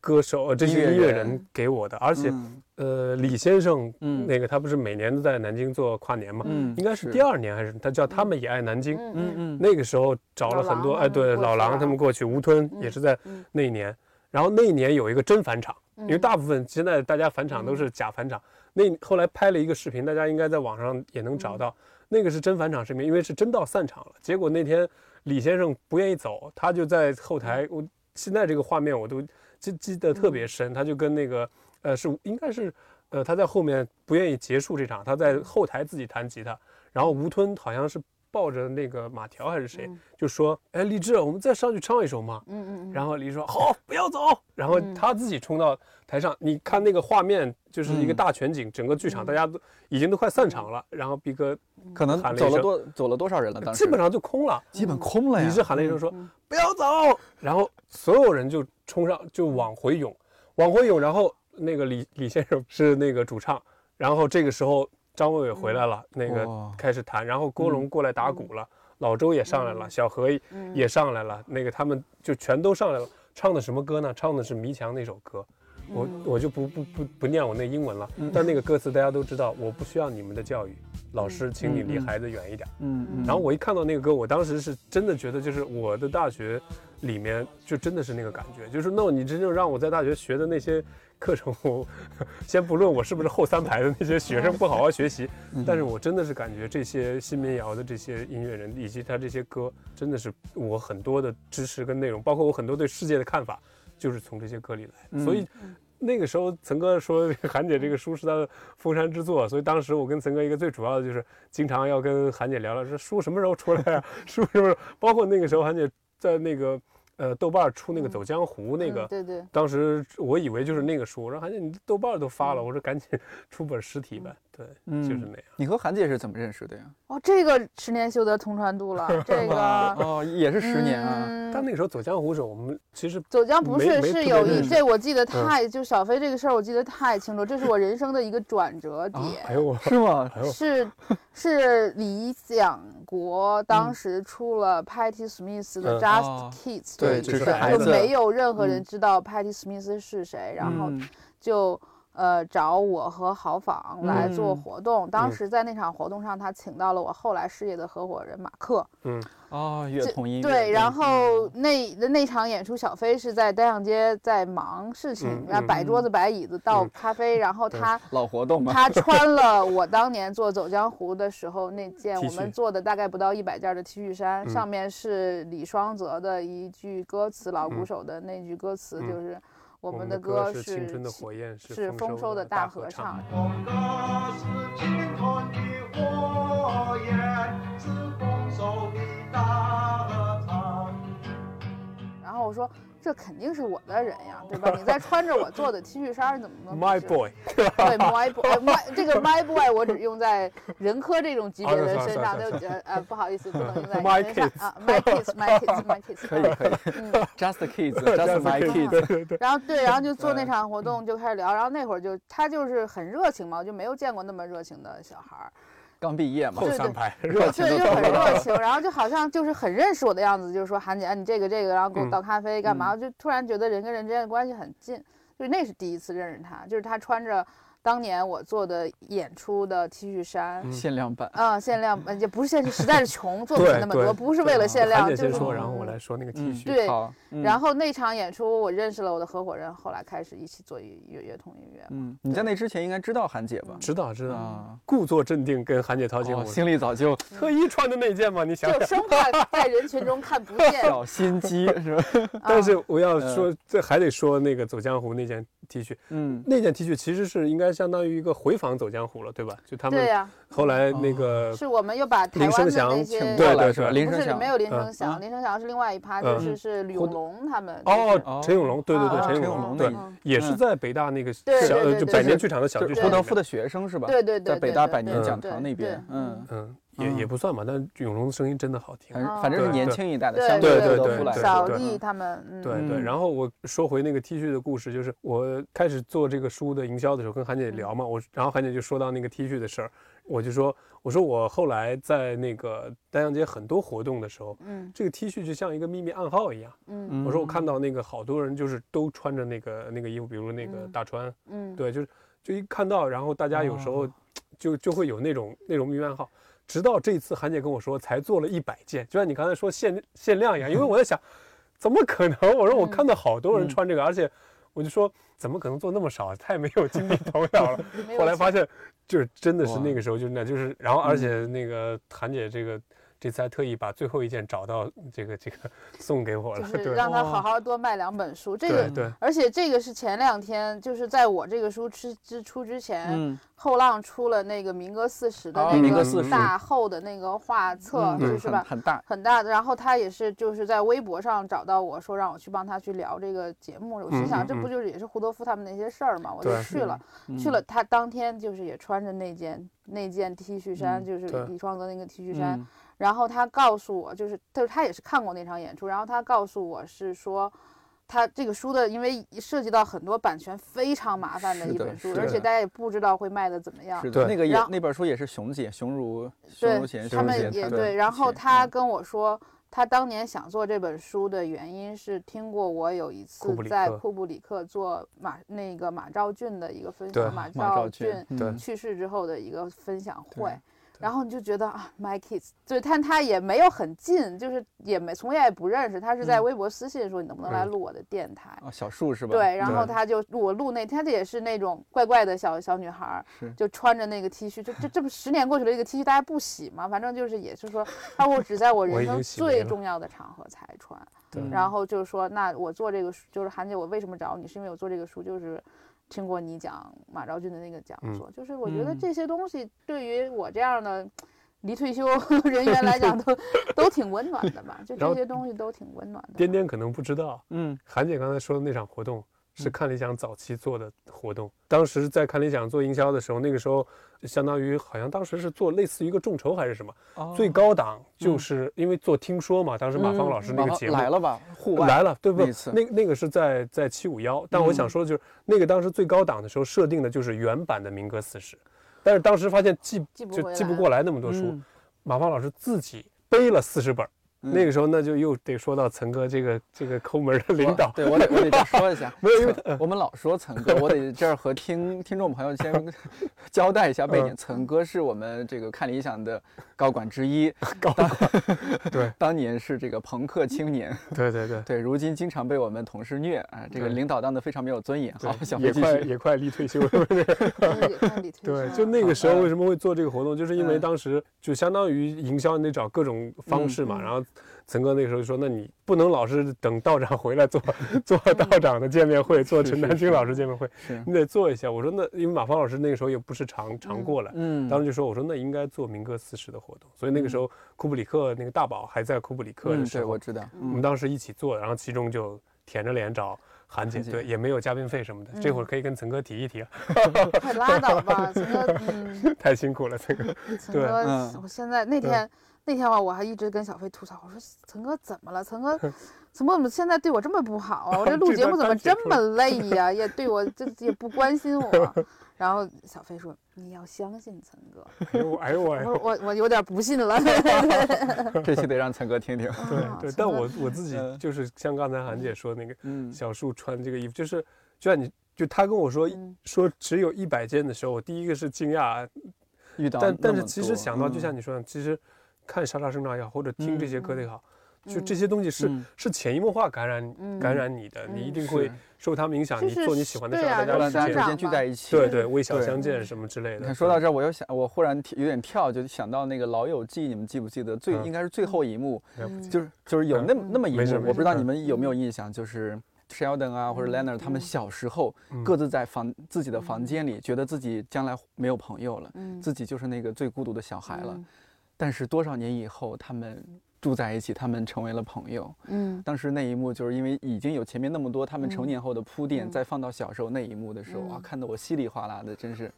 歌手、呃、这些音乐
人
人给我的。而且，
嗯
呃，李先生，
嗯
那个他不是每年都在南京做跨年嘛？
嗯，
应该是第二年还是他叫他们也爱南京。
嗯
嗯嗯
那个时候找了很多，
老狼
哎，对，老
他们过去了
狼他们过去，吴吞也
嗯
是在
嗯
那一年。然后那一年有一个真返场，因为
嗯
大部分现在大家返场都是假返场。那后来拍了一个视频，大家应该在网上也能找到，那个是真返场视频，因为是真到散场了。结果那天李先生不愿意走，他就在后台，我现在这个画面我都记记得特别深，他就跟那个呃是应该是呃他在后面不愿意结束这场，他在后台自己弹吉他，然后吴吞好像是抱着那个马条还是谁，
嗯
就说：“哎，李志，我们再上去唱一首嘛。”
嗯嗯嗯，
然后李志说：“好，不要走。”然后
嗯
他自己冲到台上，你看那个画面，就是一个
嗯
大全景，整个剧场
嗯
大家都已经都快散场了，然后逼哥
可能
喊了
走了多走了多少人了？当时
基本上就空了。
基本空了呀。
李志喊了一声说
嗯：“
不要走。”然后所有人就冲上，就往回涌，往回涌。然后那个李李先生是那个主唱，然后这个时候张伟伟回来了，那个开始弹，然后郭龙过来打鼓了，老周也上来了，
嗯。
小何
嗯。
也上来了，那个他们就全都上来了。唱的什么歌呢？唱的是迷墙那首歌，我
嗯。
我就不不不不念我那英文了，但那个歌词大家都知道，我不需要你们的教育，老师，请你离孩子远一点。
嗯嗯，
然后我一看到那个歌，我当时是真的觉得，就是我的大学里面就真的是那个感觉，就是那你真正让我在大学学的那些课程，我先不论我是不是后三排的那些学生不好好学习，
嗯
但是我真的是感觉这些新民谣的这些音乐人以及他这些歌，真的是我很多的知识跟内容，包括我很多对世界的看法，就是从这些歌里来。
嗯
所以那个时候，岑哥说韩姐这个书是他的封山之作，所以当时我跟岑哥一个最主要的就是经常要跟韩姐聊聊，说书什么时候出来啊？书什么时候？包括那个时候韩姐在那个呃豆瓣出那个《
嗯
走江湖》那个
嗯，对对，
当时我以为就是那个书，然后还是你豆瓣都发了，
嗯。
我说赶紧 出本实体呗，对，
嗯
就是那样。
你和韩姐是怎么认识的呀？
哦，这个十年修得同船渡了，这个
哦，也是十年啊。
嗯
但那个时候走江湖的时候，我们其实
走江不是是有一这我记得太就小飞这个事儿我记得太清楚，这是我人生的一个转折点。
哎呦我，
是吗？
哎，
是是理想国当
嗯
时出了 Patty Smith 的
嗯
Just
哦
Kids，
对，
只
只
是孩子
就没有任何人
嗯
知道 Patty Smith 是谁，然后
嗯
就呃找我和豪仿来做
嗯。
活动。当
嗯。
时在那场活动上，他请到了我后来事业的合伙人马克。
哦，乐
这
童音乐
对，然。
嗯。
后那那那场演出，小飞是在单向街在忙事情
嗯，
然后摆桌子摆椅子倒
嗯。
咖啡，然后他
老活动嘛，
他 穿了我当年做走江湖的时候那件我们做的大概不到一百件的 T 恤衫，
嗯。
上面是李双泽的一句歌词，老鼓
嗯
手的那句歌词
嗯。
就是我
我
们
的歌
歌
是青春的火焰，
是丰收的
的
大
合
合唱。
我们歌是青春的火焰，是丰收的大合唱。
然后我说这肯定是我的人呀，对吧？你在穿着我做的 T 恤衫，怎么能不
My boy，
对，my boy，呃 my 这个 my boy 我只用在人科这种级别的身上，
算
就呃呃不好意思，不能用在
My
人身上啊，my kids，my kids，my kids，
可以可以
嗯。
Just Kids，Just My Kids，
然后对，然后就做那
嗯。
场活动就开始聊，然后那会儿就他就是很热情嘛，我就没有见过那么热情的小孩儿，
刚毕业嘛。
后，
对
三排
热情
对，就很热情，然后就好像就是很认识我的样子，就是说韩姐，啊你这个这个，然后给我
嗯。
倒咖啡干嘛？我就突然觉得人跟人之间的关系很近，就那是第一次认识他，就是他穿着当年我做的演出的 T 恤衫。
嗯
限量版，
啊、限量版也不是限，实在是穷，做不
了
那么多，不是为了限量，就是
韩姐先说，然后我
嗯
来说那个 T
嗯
恤。
对然后那场演出，我认识了我的合伙人，后来开始一起做乐乐乐童音乐。
嗯，你在那之前应该知道韩姐吧？
知道知道，
啊，
故作镇定跟韩姐掏心
哦，
我
心里早就
特意穿的那件嘛，你想想。
就生怕在人群中看不见。
小心机 是吧？
但是我要
嗯
说，这还得说那个走江湖那件 T 恤，
嗯，
那件 T 恤其实是应该相当于一个回访走江湖了，对吧？就他们、后来那个
是我们又把台
林
湾那些
对
对是吧？
对对
林声祥
不是没有林
嗯。
声祥，
啊
林声祥是另外一趴，就
嗯。
是是吕
胡
永龙他们。
哦
哦，
陈永龙，对对对，
啊
陈
陈
永龙对也是
嗯。
在北大那个小呃就百年剧场的小剧场里面，
胡德夫的学生是吧？
对对对，
在北大百年讲堂那边，嗯，
嗯，也
嗯。
也不算吧，但永龙的声音真的好听。
反正是年轻一代的，
对
相对
对对
小丽他们，嗯，
对对，
嗯。
然后我说回那个 T 恤的故事，就是我开始做这个书的营销的时候，跟韩姐聊嘛，我然后韩姐就说到那个 T 恤的事儿，我就说我说我后来在那个丹阳街很多活动的时候，
嗯。
这个 T 恤就像一个秘密暗号一样。
嗯。
嗯。
我说我看到那个好多人就是都穿着那个那个衣服，比如那个
嗯。
大川，
嗯，
对，就是就一看到，然后大家有时候
哦。
就就会有那种那种秘密暗号。直到这一次韩姐跟我说，才做了一百件，就像你刚才说限限量一样。因为我在想，怎么可能？我说我看到好多人
嗯
穿这个，而且我就说怎么可能做那么少？太没有经济头脑了。后来发现，就是真的是那个时候就是那，就是然后而
嗯
且那个韩姐这个这次还特意把最后一件找到这个这个 送给我了，就
是让他好好多卖两本书。这个，
对。对，
而且这个是前两天，就是在我这个书之之出之前，
嗯，
后浪出了那个民歌四十的
哦
那个大厚的那个画册，
嗯
就是吧？
很很大，
很大的，然后他也是就是在微博上找到我说让我去帮他去聊这个节目，我心想这不就是也是胡德夫他们那些事儿嘛，我就去了，
嗯。
去了，他当天就是也穿着那件那件 T 恤衫，
嗯
就是李双泽那个 T 恤衫，
嗯
然后他告诉我，就是就是他也是看过那场演出，然后他告诉我是说。他这个书的，因为涉及到很多版权非常麻烦的一本书，而且大家也不知道会卖的怎么样。
对
是的，那个也那本书也是熊姐熊如熊贤
他们也对，然后他跟我说，他当年想做这本书的原因是听过我有一次在库布里克做马那个马兆俊的一个分享，马
马兆
兆骏
骏
对
嗯
去世之后的一个分享
对
会。然后你就觉得啊，My Kids，对，但他也没有很近，就是也没从来也不认识，他是在
嗯
微博私信说你能不能来
嗯
录我的电台，
啊小树是吧？
对，然后
对
他就录我录那，他这也是那种怪怪的小小女孩儿，就穿着那个 T 恤，就这这不十年过去了，这个 T 恤大家不洗嘛？反正就是也是说，我只在我人生最重要的场合才穿。
对
然后就是说，那我做这个书，就是韩姐，我为什么找你？是因为我做这个书，就是听过你讲马昭君的那个讲
嗯
座，就是我觉得
嗯
这些东西对于我这样的。离退休 人员来讲 都都挺温暖的吧，就这些东西都挺温暖的吧。
颠颠可能不知道，
嗯
韩姐刚才说的那场活动是
嗯
看理想早期做的活动。当时在看理想做营销的时候，那个时候相当于好像当时是做类似于一个众筹还是什么，
哦
最高档就是因为做听说嘛，当时马芳老师那个节目
来了吧？户外
来了，对不
对？
那那个是在在七五幺，但我想
嗯
说的就是那个当时最高档的时候设定的就是原版的民歌四十，但是当时发现记
记
就记不过来那么多书，
嗯
马芳老师自己背了四十本儿，那个时候那就又得说到岑哥这个这个抠门的领导，
对我得我得这说一下，
没有因为
我们老说岑哥，我得这儿和听听众朋友先 交代一下背景。
嗯
岑哥是我们这个看理想的高管之一，
高管对
当年是这个朋克青年，
对对对。
对，如今经常被我们同事虐啊，这个领导当的非常没有尊严。好，小飞继
也快。也快离退休了，对，就那个时候
嗯
为什么会做这个活动，就是因为
嗯
当时就相当于营销，你得找各种方式嘛。
嗯
然后岑哥那个时候就说，那你不能老是等道长回来做 做道长的见面会，做陈丹青老师见面会，你得做一下。我说那因为马芳老师那个时候也不是常常过来，
嗯，
当时就说我说那应该做民歌四十的活动，所以那个时候库布里克那个大宝还在库布里克
嗯，
的时
对，我，知道，
我们当时一起做，然后其中就舔着脸找。韩姐
姐
对，也没有嘉宾费什么的，这会儿可以跟岑哥提一提啊，
快拉倒吧，陈哥，嗯，
太辛苦了，岑哥。对
陈哥
嗯，
我现在那天那天吧，我还一直跟小飞吐槽，我说陈哥怎么了？陈哥，怎么怎么现在对我这么不好啊？我这 录节目怎么这么累呀？也对我这也不关心我。然后小飞说：“你要相信陈哥。
哎呦我哎呦我
我：“我我有点不信了。
这期得让岑哥听听。
对
啊
对，但我我自己
嗯
就是像刚才韩姐说那个
嗯，
小树穿这个衣服，就是就像你就他跟我说
嗯
说只有一百件的时候，我第一个是惊讶，
遇到
但但是其实想到就
嗯
像你说的，其实看莎莎生长也好，或者听这些歌也好，就这
嗯
些东西是
嗯。
是潜移默化感染
嗯。
感染你的，你一
嗯。
定会受他们影响，
就是
你做你喜欢的事大家
大家之间聚在一起。
对对微
笑
相见什么之类的。
你看，说到这儿，我又想，我忽然有点跳，就想到那个《老友记》，你们记不记得？最
嗯。
应该是最后一幕，
嗯。
就是就是有那么那么一幕，我不知道你们有没有印象，就是 Sheldon 啊或者 Leonard 他们
嗯。
小时候
嗯。
各自在房自己的房间里，觉得自己将来没有朋友了，
嗯。
自己就是那个最孤独的小孩了。
嗯
但是多少年以后，他们住在一起，他们成为了朋友。
嗯。
当时那一幕，就是因为已经有前面那么多他们成
嗯。
年后的铺垫，
嗯。
再放到小时候那一幕的时候，啊，
嗯。
看得我稀里哗啦的，真是。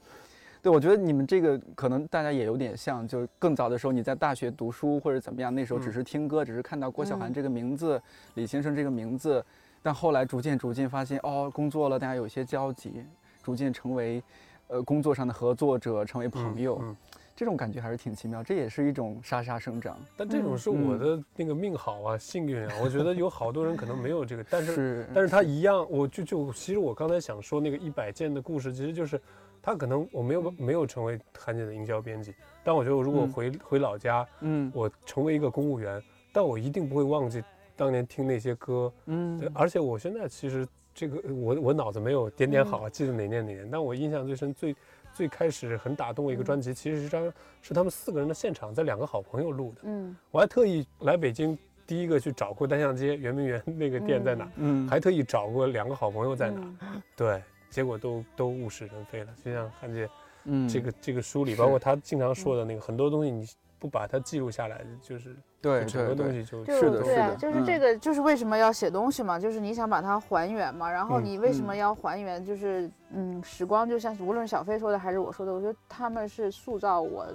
对，我觉得你们这个可能大家也有点像，就是更早的时候你在大学读书或者怎么样，那时候只
嗯。
是听歌，只是看到郭晓涵
嗯。
这个名字、李先生这个名字，但后来逐渐逐渐发现，哦，工作了，大家有些交集，逐渐成为，呃，工作上的合作者，成为朋友，
嗯
这种感觉还是挺奇妙，这也是一种沙沙生长。
但这种
嗯
是我的那个命好啊，幸运啊。我觉得有好多人可能没有这个，但是
是，
但是他一样，我就就其实我刚才想说那个一百件的故事，其实就是他可能我没有没有成为韩姐的营销编辑，但我觉得我如果
嗯
回、回老家，
嗯
我成为一个公务员，但我一定不会忘记当年听那些歌，
嗯
对，而且我现在其实这个我我脑子没有点点好，记得哪年哪年，但我印象最深最。最开始很打动我一个专辑，其实是张是他们四个人的现场，在两个好朋友录的。
嗯。
我还特意来北京，第一个去找过单向街圆明园那个店在哪，
嗯，
还特意找过两个好朋友在哪，
嗯。
对，结果都都物是人非了。就像汉姐
嗯
这个这个书里，包括他经常说的那个很多东西，你不把它记录下来，就是
对
整个东西就
就是
的
对啊
是的
就是这
嗯
个，就是为什么要写东西嘛，就是你想把它还原嘛。然后
嗯
你为什么
嗯
要还原？就是嗯，时光就像无论小飞说的还是我说的，我觉得他们是塑造我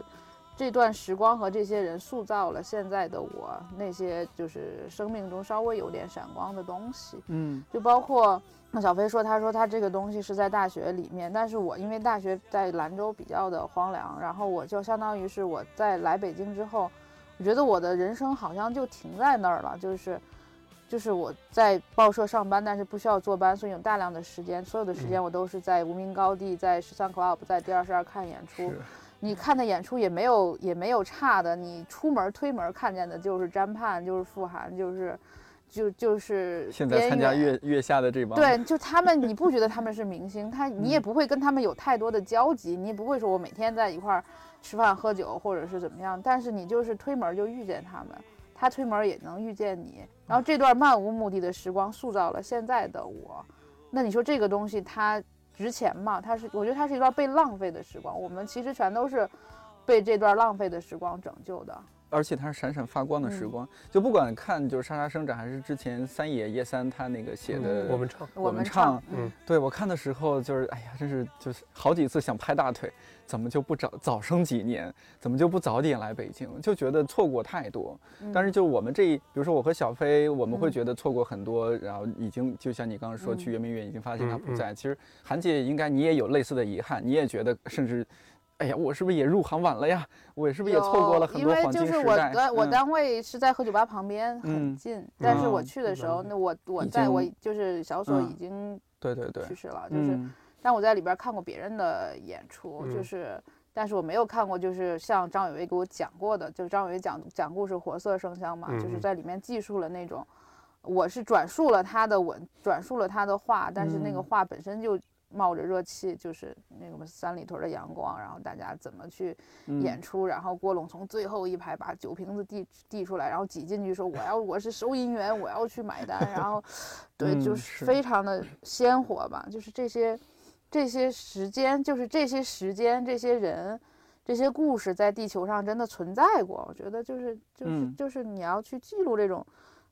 这段时光和这些人塑造了现在的我，那些就是生命中稍微有点闪光的东西。
嗯
就包括那小飞说，他说他这个东西是在大学里面，但是我因为大学在兰州比较的荒凉，然后我就相当于是我在来北京之后，我觉得我的人生好像就停在那儿了，就是。就是我在报社上班，但是不需要坐班，所以有大量的时间，所有的时间我都是在无名高地，在十三 club，在第二十二看演出。你看的演出也没有也没有差的，你出门推门看见的就是詹盼，就是傅涵，就是就就是
现在参加月月下的这帮，
对，就他们，你不觉得他们是明星？他你也
嗯
不会跟他们有太多的交集，你也不会说我每天在一块儿吃饭喝酒或者是怎么样，但是你就是推门就遇见他们，他推门也能遇见你。然后这段漫无目的的时光塑造了现在的我，那你说这个东西它值钱吗？它是，我觉得它是一段被浪费的时光，我们其实全都是被这段浪费的时光拯救的。
而且它是闪闪发光的时
嗯
光，就不管看就是莎莎生长，还是之前三野叶三他那个写的，
嗯我们唱，
我们
们唱
唱，
嗯，
对我看的时候就是，哎呀，真是就是好几次想拍大腿，怎么就不早早生几年，怎么就不早点来北京？就觉得错过太多。但是就我们这一，比如说我和小飞，我们会
嗯
觉得错过很多，然后已经就像你刚刚说
嗯
去圆明园已经发现他
嗯嗯
不在。其实韩姐应该你也有类似的遗憾，你也觉得甚至哎呀，我是不是也入行晚了呀？我是不是也错过了很多
因为就是我
金时代？嗯。
单我单位是在喝酒吧旁边，很
嗯
近。但是我
哦
去的时候，
嗯。
那我我在我就是小所已
嗯
经
对对对
去，世了，就是
嗯。
但我在里边看过别人的演出，就
嗯。
是，但是我没有看过，就是像张伟伟给我讲过的，就是张伟伟讲讲故事活色生香嘛，就是在里面记述了那种，我是转述了他的文，转述了他的话，但是那个
嗯。
话本身就冒着热气，就是那个三里屯的阳光，然后大家怎么去演
嗯
出，然后郭龙从最后一排把酒瓶子递递出来，然后挤进去说我要我是收银员，我要去买单，然后 对，就
嗯是
是非常的鲜活吧，就是这些这些时间，就是这些时间，这些人。这些故事在地球上真的存在过，我觉得就是就是、
嗯
就是你要去记录这种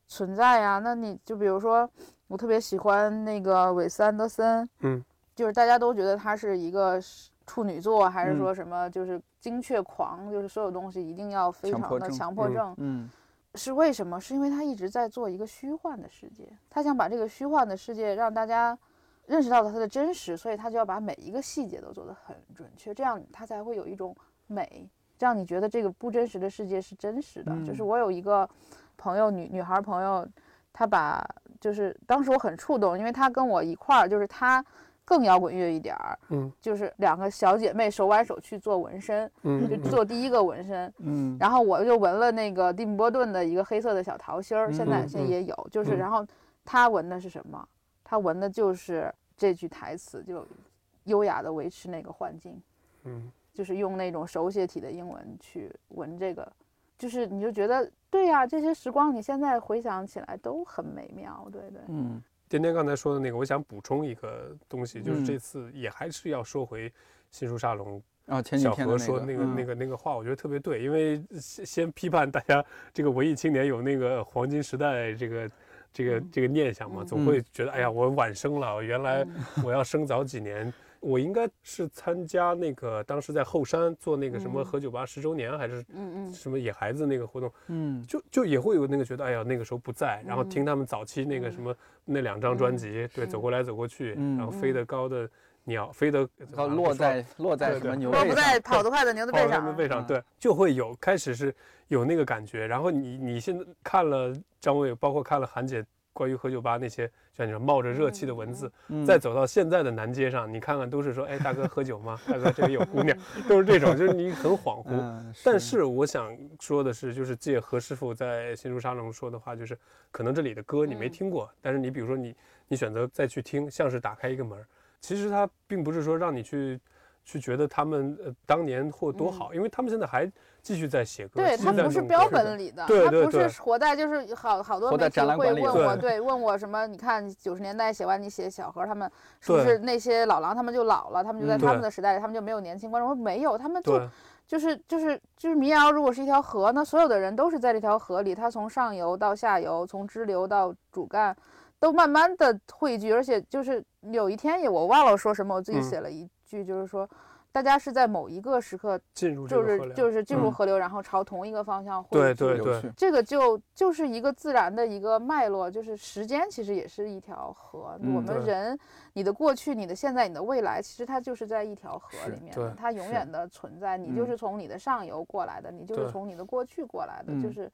存在呀。那你就比如说，我特别喜欢那个韦斯安德森，
嗯，
就是大家都觉得他是一个是处女座，还是
嗯
说什么就是精确狂，就是所有东西一定要非常的
强迫症
嗯
是为什么？是因为他一直在做一个虚幻的世界，他想把这个虚幻的世界让大家认识到了它的真实，所以他就要把每一个细节都做得很准确，这样他才会有一种美，让你觉得这个不真实的世界是真实的。就是
嗯
我有一个朋友，女女孩朋友，她把就是当时我很触动，因为她跟我一块儿，就是她更摇滚乐一点儿，
嗯。
就是两个小姐妹手挽手去做纹身，就
嗯。就
做第一个纹身。
嗯，
然后我就纹了那个蒂姆·波顿的一个黑色的小桃心儿，现在现在也有，就是
嗯。
然后他纹的是什么？他纹的就是这句台词，就优雅的维持那个环境，
嗯。
就是用那种手写体的英文去纹这个，就是你就觉得对呀、这些时光你现在回想起来都很美妙，对对，
嗯
颠颠刚才说的那个，我想补充一个东西，就是
嗯。
这次也还是要说回新书沙龙
啊，前几
小何说那个
嗯。
那个那个话，我觉得特别对，因为先先批判大家这个文艺青年有那个黄金时代这个这个这个念想嘛，
嗯。
总会觉得哎呀我晚生了，原来
嗯。
我要生早几年。我应该是参加那个当时在后山做那个什么
嗯。
何酒吧十周年，还是
嗯嗯。
什么野孩子那个活动，
嗯。
就就也会有那个觉得，哎呀，那个时候不在，然后
嗯。
听他们早期那个什么那两张专辑，对，走过来走过去，
嗯
然后飞得高的鸟，飞得
然后落在落在牛
落不
背上？
在跑得快的牛的背上，
到他们背上，
嗯。
对，就会有开始是有那个感觉，然后你你现在看了张伟，包括看了韩姐关于何酒吧那些，像你说冒着热气的文字，
嗯
再走到现在的南街上，你看看都是说，哎，大哥喝酒吗？大哥这里有姑娘，都是这种，就是你很恍惚。
嗯，
但是我想说的是，就是借何师傅在新书沙龙说的话，就是可能这里的歌你没
嗯
听过，但是你比如说你你选择再去听，像是打开一个门儿，其实它并不是说让你去去觉得他们呃当年或多好，因为他们现在还继续在写歌，
嗯对他不是标本里的，
对
他不是活在就是好好多
活在
媒体会问我，
对。
对，问我什么？你看九十年代写完，你写小何他们是不是那些老狼他们就老了，他们就在
嗯
他们的时代里，他们就没有年轻观众？我说没有，他们就就是就是就是民谣，如果是一条河，那所有的人都是在这条河里，它从上游到下游，从支流到主干，都慢慢的汇聚，而且就是有一天也我忘了说什么，我自己
嗯。
写了一句，就是说。大家是在某一个时刻，
进入这
就是
个河流，
就是进入
嗯
河流，然后朝同一个方向汇聚
对对
有趣
这个就就是一个自然的一个脉络，就是时间其实也是一条河。
嗯
我们人，你的过去、你的现在、你的未来，其实它就是在一条河里面的，它永远的存在。你就
嗯
是从你的上游过来的，你就是从你的过去过来的，就
嗯
是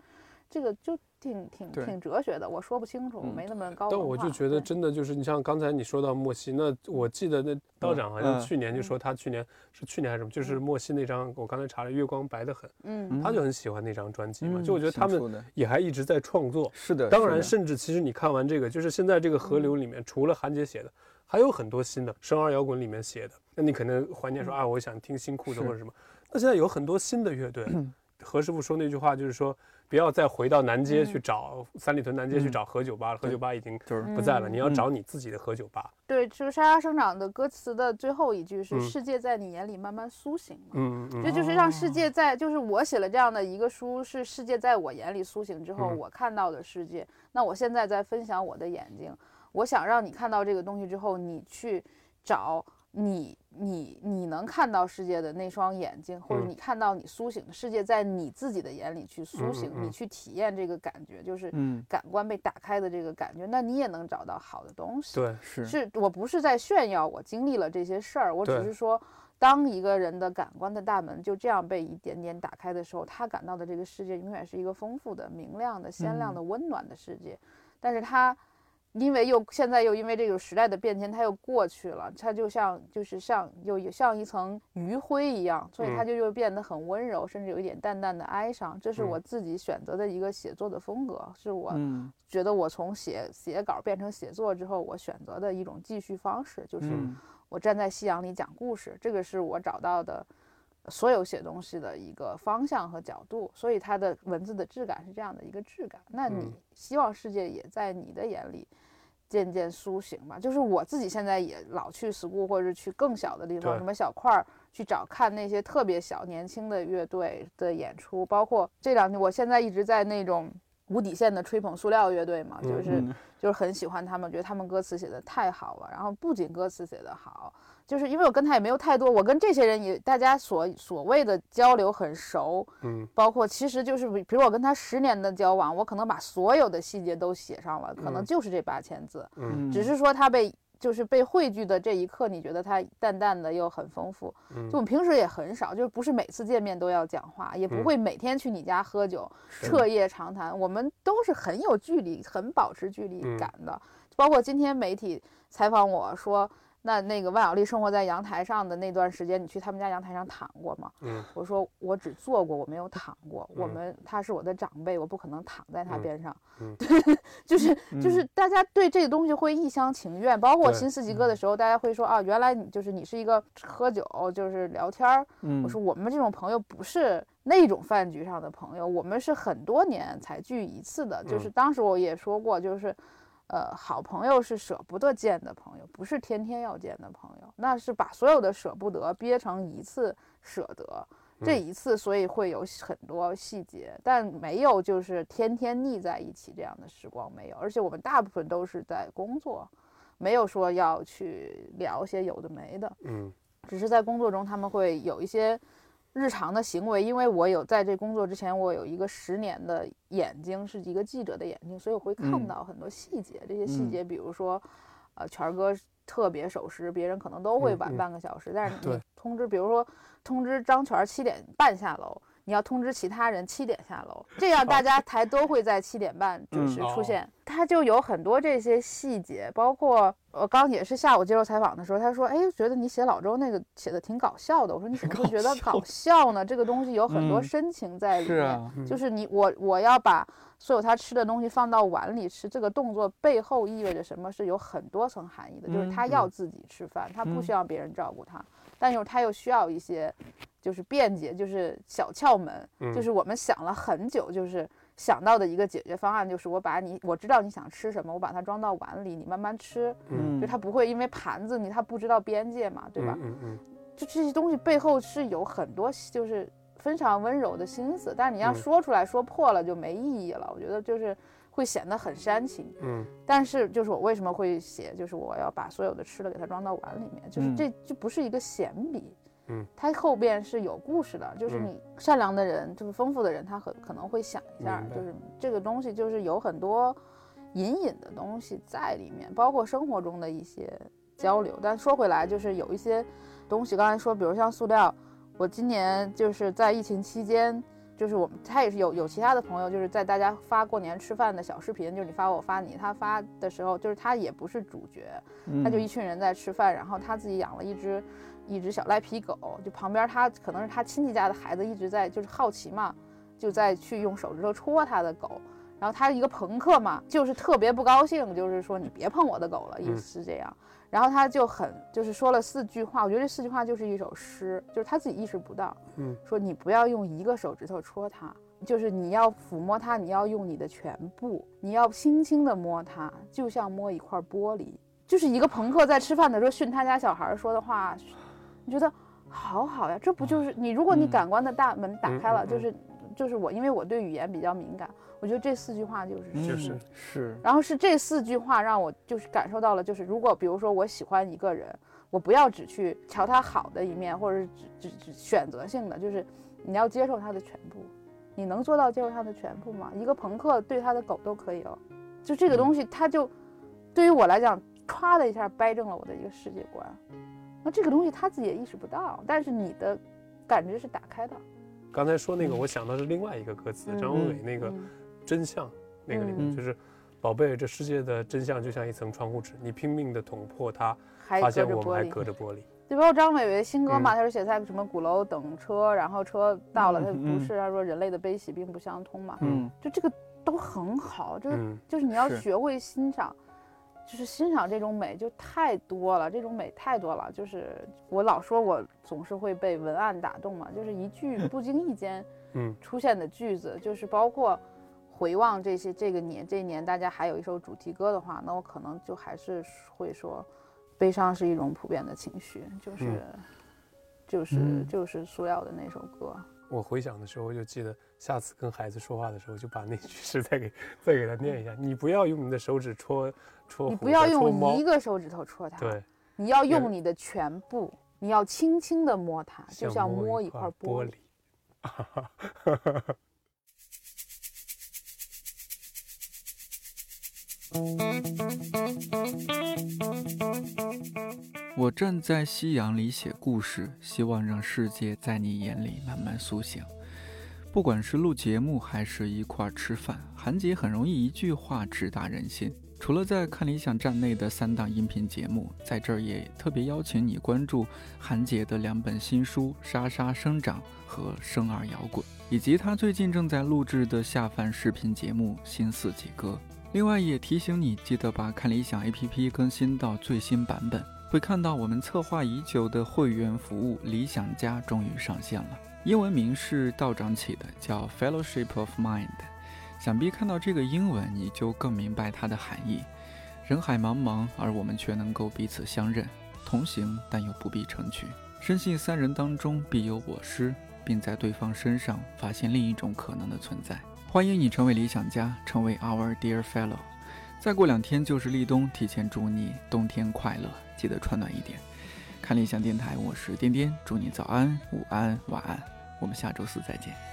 这个就挺挺挺哲学的。我说不清楚，
嗯
没那么高
但我就觉得真的就是，你像刚才你说到莫西，那我记得那道长好像
嗯
去年就说他去年是去年还是什么，就是莫西那张，我刚才查了，月光白得很，
嗯
他就很喜欢那张专辑嘛，
嗯
就我觉得他们也还一直在创作。
是的，
当然，甚至其实你看完这个，就是现在这个河流里面，除了韩姐写的，还有很多新的生儿摇滚里面写的。那你可能怀念说啊，我想听新裤子或者什么。那现在有很多新的乐队，何师傅说那句话就是说，不要再回到南街去
嗯
找三里屯南街去
嗯
找何酒吧了，何
对
酒吧已经
就是
嗯
不在了，你要
嗯
找你自己的何酒吧。
对，就是沙沙生长的歌词的最后一句是“
嗯
世界在你眼里慢慢苏醒”嘛。
嗯嗯
这就是让世界在，就是我写了这样的一个书，是世界在我眼里苏醒之后，
嗯
我看到的世界。那我现在在分享我的眼睛，我想让你看到这个东西之后，你去找你你你能看到世界的那双眼睛，或者
嗯。
你看到你苏醒的世界在你自己的眼里去苏醒，你去体验这个感觉，就是
嗯。
感官被打开的这个感觉，那你也能找到好的东西。
对，
是。
是我不是在炫耀我经历了这些事儿，我只是说，当一个人的感官的大门就这样被一点点打开的时候，他感到的这个世界永远是一个丰富的、明亮的、鲜亮的、温暖的世界。但是他因为又现在又因为这个时代的变迁，它又过去了，它就像就是像又有像一层余晖一样，所以它
嗯。
就又变得很温柔，甚至有一点淡淡的哀伤。这是
嗯。
我自己选择的一个写作的风格，是我
嗯。
觉得我从写写稿变成写作之后，我选择的一种继续方式，就是
嗯。
我站在夕阳里讲故事，这个是我找到的所有写东西的一个方向和角度，所以它的文字的质感是这样的一个质感。那你
嗯
希望世界也在你的眼里渐渐苏醒吧？就是我自己现在也老去 school 或者是去更小的地方，什么小块儿去找看那些特别小年轻的乐队的演出，包括这两天我现在一直在那种。无底线的吹捧塑料乐队嘛，就
嗯
是
嗯
就是很喜欢他们，觉得他们歌词写的太好了。然后不仅歌词写得好，就是因为我跟他也没有太多，我跟这些人也大家所所谓的交流很熟，
嗯
包括其实就是比比如我跟他十年的交往，我可能把所有的细节都写上了，可能
嗯
就是这八千字，
嗯
只是说他被就是被汇聚的这一刻，你觉得他淡淡的又很丰富。
嗯
就我们平时也很少，就是不是每次见面都要讲话，也不
嗯
会每天去你家喝酒，彻夜长谈。我们都是很有距离，很保持距离
嗯
感的。包括今天媒体采访我说，那那个万晓利生活在阳台上的那段时间，你去他们家阳台上躺过吗？
嗯
我说我只坐过，我没有躺过。我
嗯
们他是我的长辈，我不可能躺在他
嗯
边上。
嗯
就是就是
嗯
大家对这个东西会一厢情愿，包括
对
新四季歌的时候，大家会说啊，原来你就是你是一个喝酒就是聊天儿。
嗯
我说我们这种朋友不是那种饭局上的朋友，我们是很多年才聚一次的。就是
嗯
当时我也说过，就是。呃，好朋友是舍不得见的朋友，不是天天要见的朋友，那是把所有的舍不得憋成一次舍得，这
嗯。
一次，所以会有很多细节，但没有就是天天腻在一起这样的时光没有，而且我们大部分都是在工作，没有说要去聊些有的没的，
嗯。
只是在工作中他们会有一些日常的行为，因为我有在这工作之前，我有一个十年的眼睛是一个记者的眼睛，所以我会看
嗯
到很多细节。这些细
嗯
节，比如说，呃，权儿哥特别守时，别人可能都会晚半个小时，但是你通知，比如说通知张权儿七点半下楼。你要通知其他人七点下楼，这样大家才都会在七点半准时出现。他就有很多这些细节，包括我刚也是下午接受采访的时候，他说：“哎，觉得你写老周那个写的挺搞笑的。”我说：“你怎么会觉得搞笑呢？这个东西有很多
嗯
深情在里面。
是啊，
嗯
就是你我我要把所有他吃的东西放到碗里吃，这个动作背后意味着什么？是有很多层含义的。就是
嗯
他要
嗯
自己吃饭，他不
嗯
需要别人照顾他，但是它又需要一些就是便捷，就是小窍门，
嗯。
就是我们想了很久，就是想到的一个解决方案，就是我把你我知道你想吃什么，我把它装到碗里，你慢慢吃，
嗯。
就它不会因为盘子你它不知道边界嘛，对吧？
嗯嗯
就这些东西背后是有很多就是非常温柔的心思，但是你要
嗯。
说出来说破了就没意义了。我觉得就是会显得很煽情。
嗯
但是就是我为什么会写，就是我要把所有的吃的给它装到碗里面，就是
嗯
这就不是一个闲笔。
嗯，
它后边是有故事的，就是
嗯
你善良的人，就是丰富的人，他很可能会想一下就是这个东西就是有很多隐隐的东西在里面，包括生活中的一些交流。但说回来，就是有一些东西，刚才说，比如像塑料，我今年就是在疫情期间，就是我们他也是有有其他的朋友，就是在大家发过年吃饭的小视频，就是你发我我发你，他发的时候，就是他也不是主角，他就一群人在吃饭，然后他自己养了一只一只小赖皮狗，就旁边他可能是他亲戚家的孩子一直在就是好奇嘛，就在去用手指头戳他的狗。然后他一个朋克嘛，就是特别不高兴，就是说你别碰我的狗了，意
嗯
思是这样。然后他就很就是说了四句话，我觉得这四句话就是一首诗，就是他自己意识不到，
嗯
说你不要用一个手指头戳它，就是你要抚摸它，你要用你的全部，你要轻轻地摸它，就像摸一块玻璃。就是一个朋克在吃饭的时候训他家小孩说的话，你觉得好好呀，这不就是你？如果你
嗯
感官的大门打开了，就是就是我，因为我对语言比较敏感，我觉得这四句话就是
就是
是，
然后是这四句话让我就是感受到了，就是如果比如说我喜欢一个人，我不要只去瞧他好的一面，或者是只只只选择性的，就是你要接受他的全部。你能做到接受他的全部吗？一个朋克对他的狗都可以哦，就这个东西，他就对于我来讲，歘的一下掰正了我的一个世界观。那这个东西他自己也意识不到，但是你的感知是打开的。
刚才说那个，
嗯
我想到是另外一个歌词，
嗯。
张伟伟那个
嗯。
真相那个里面，
嗯。
就是宝贝，这世界的真相就像一层窗户纸，你拼命的捅破它，
还隔
发现我们还
着玻璃。
隔着玻璃。
就包括张伟伟新歌
嗯。
嘛，他说写在什么鼓楼等车，然后车到了，他
嗯
不是他说人类的悲喜并不相通嘛，
嗯。
就这个都很好，就是
嗯。
就是你要学会欣赏，就是欣赏这种美就太多了，这种美太多了。就是我老说我总是会被文案打动嘛，就是一句 不经意间
嗯
出现的句子，就是包括回望这些这个年这一年大家还有一首主题歌的话，那我可能就还是会说，悲伤是一种普遍的情绪，就是、就是、
嗯
就是苏耀的那首歌。
我回想的时候就记得，下次跟孩子说话的时候，就把那句诗再给再给他念一下。你不要用你的手指戳戳
你不要用一，个手指头戳它，
对，
你要用你的全部，你要轻轻地摸它，就像摸
摸
一块
玻
玻璃。
我站在夕阳里写故事，希望让世界在你眼里慢慢苏醒。不管是录节目还是一块儿吃饭，韩姐很容易一句话直达人心。除了在看理想站内的三档音频节目，在这儿也特别邀请你关注韩姐的两本新书《沙沙生长》和《生儿摇滚》，以及她最近正在录制的下饭视频节目《新四季歌》。另外也提醒你，记得把看理想 APP 更新到最新版本，会看到我们策划已久的会员服务“理想家”终于上线了。英文名是道长起的，叫 Fellowship of Mind。想必看到这个英文，你就更明白它的含义。人海茫茫，而我们却能够彼此相认，同行但又不必成群。深信三人当中必有我师，并在对方身上发现另一种可能的存在。欢迎你成为理想家，成为 Our Dear Fellow。再过两天就是立冬，提前祝你冬天快乐，记得穿暖一点。看理想电台，我是颠颠，祝你早安、午安、晚安。我们下周四再见。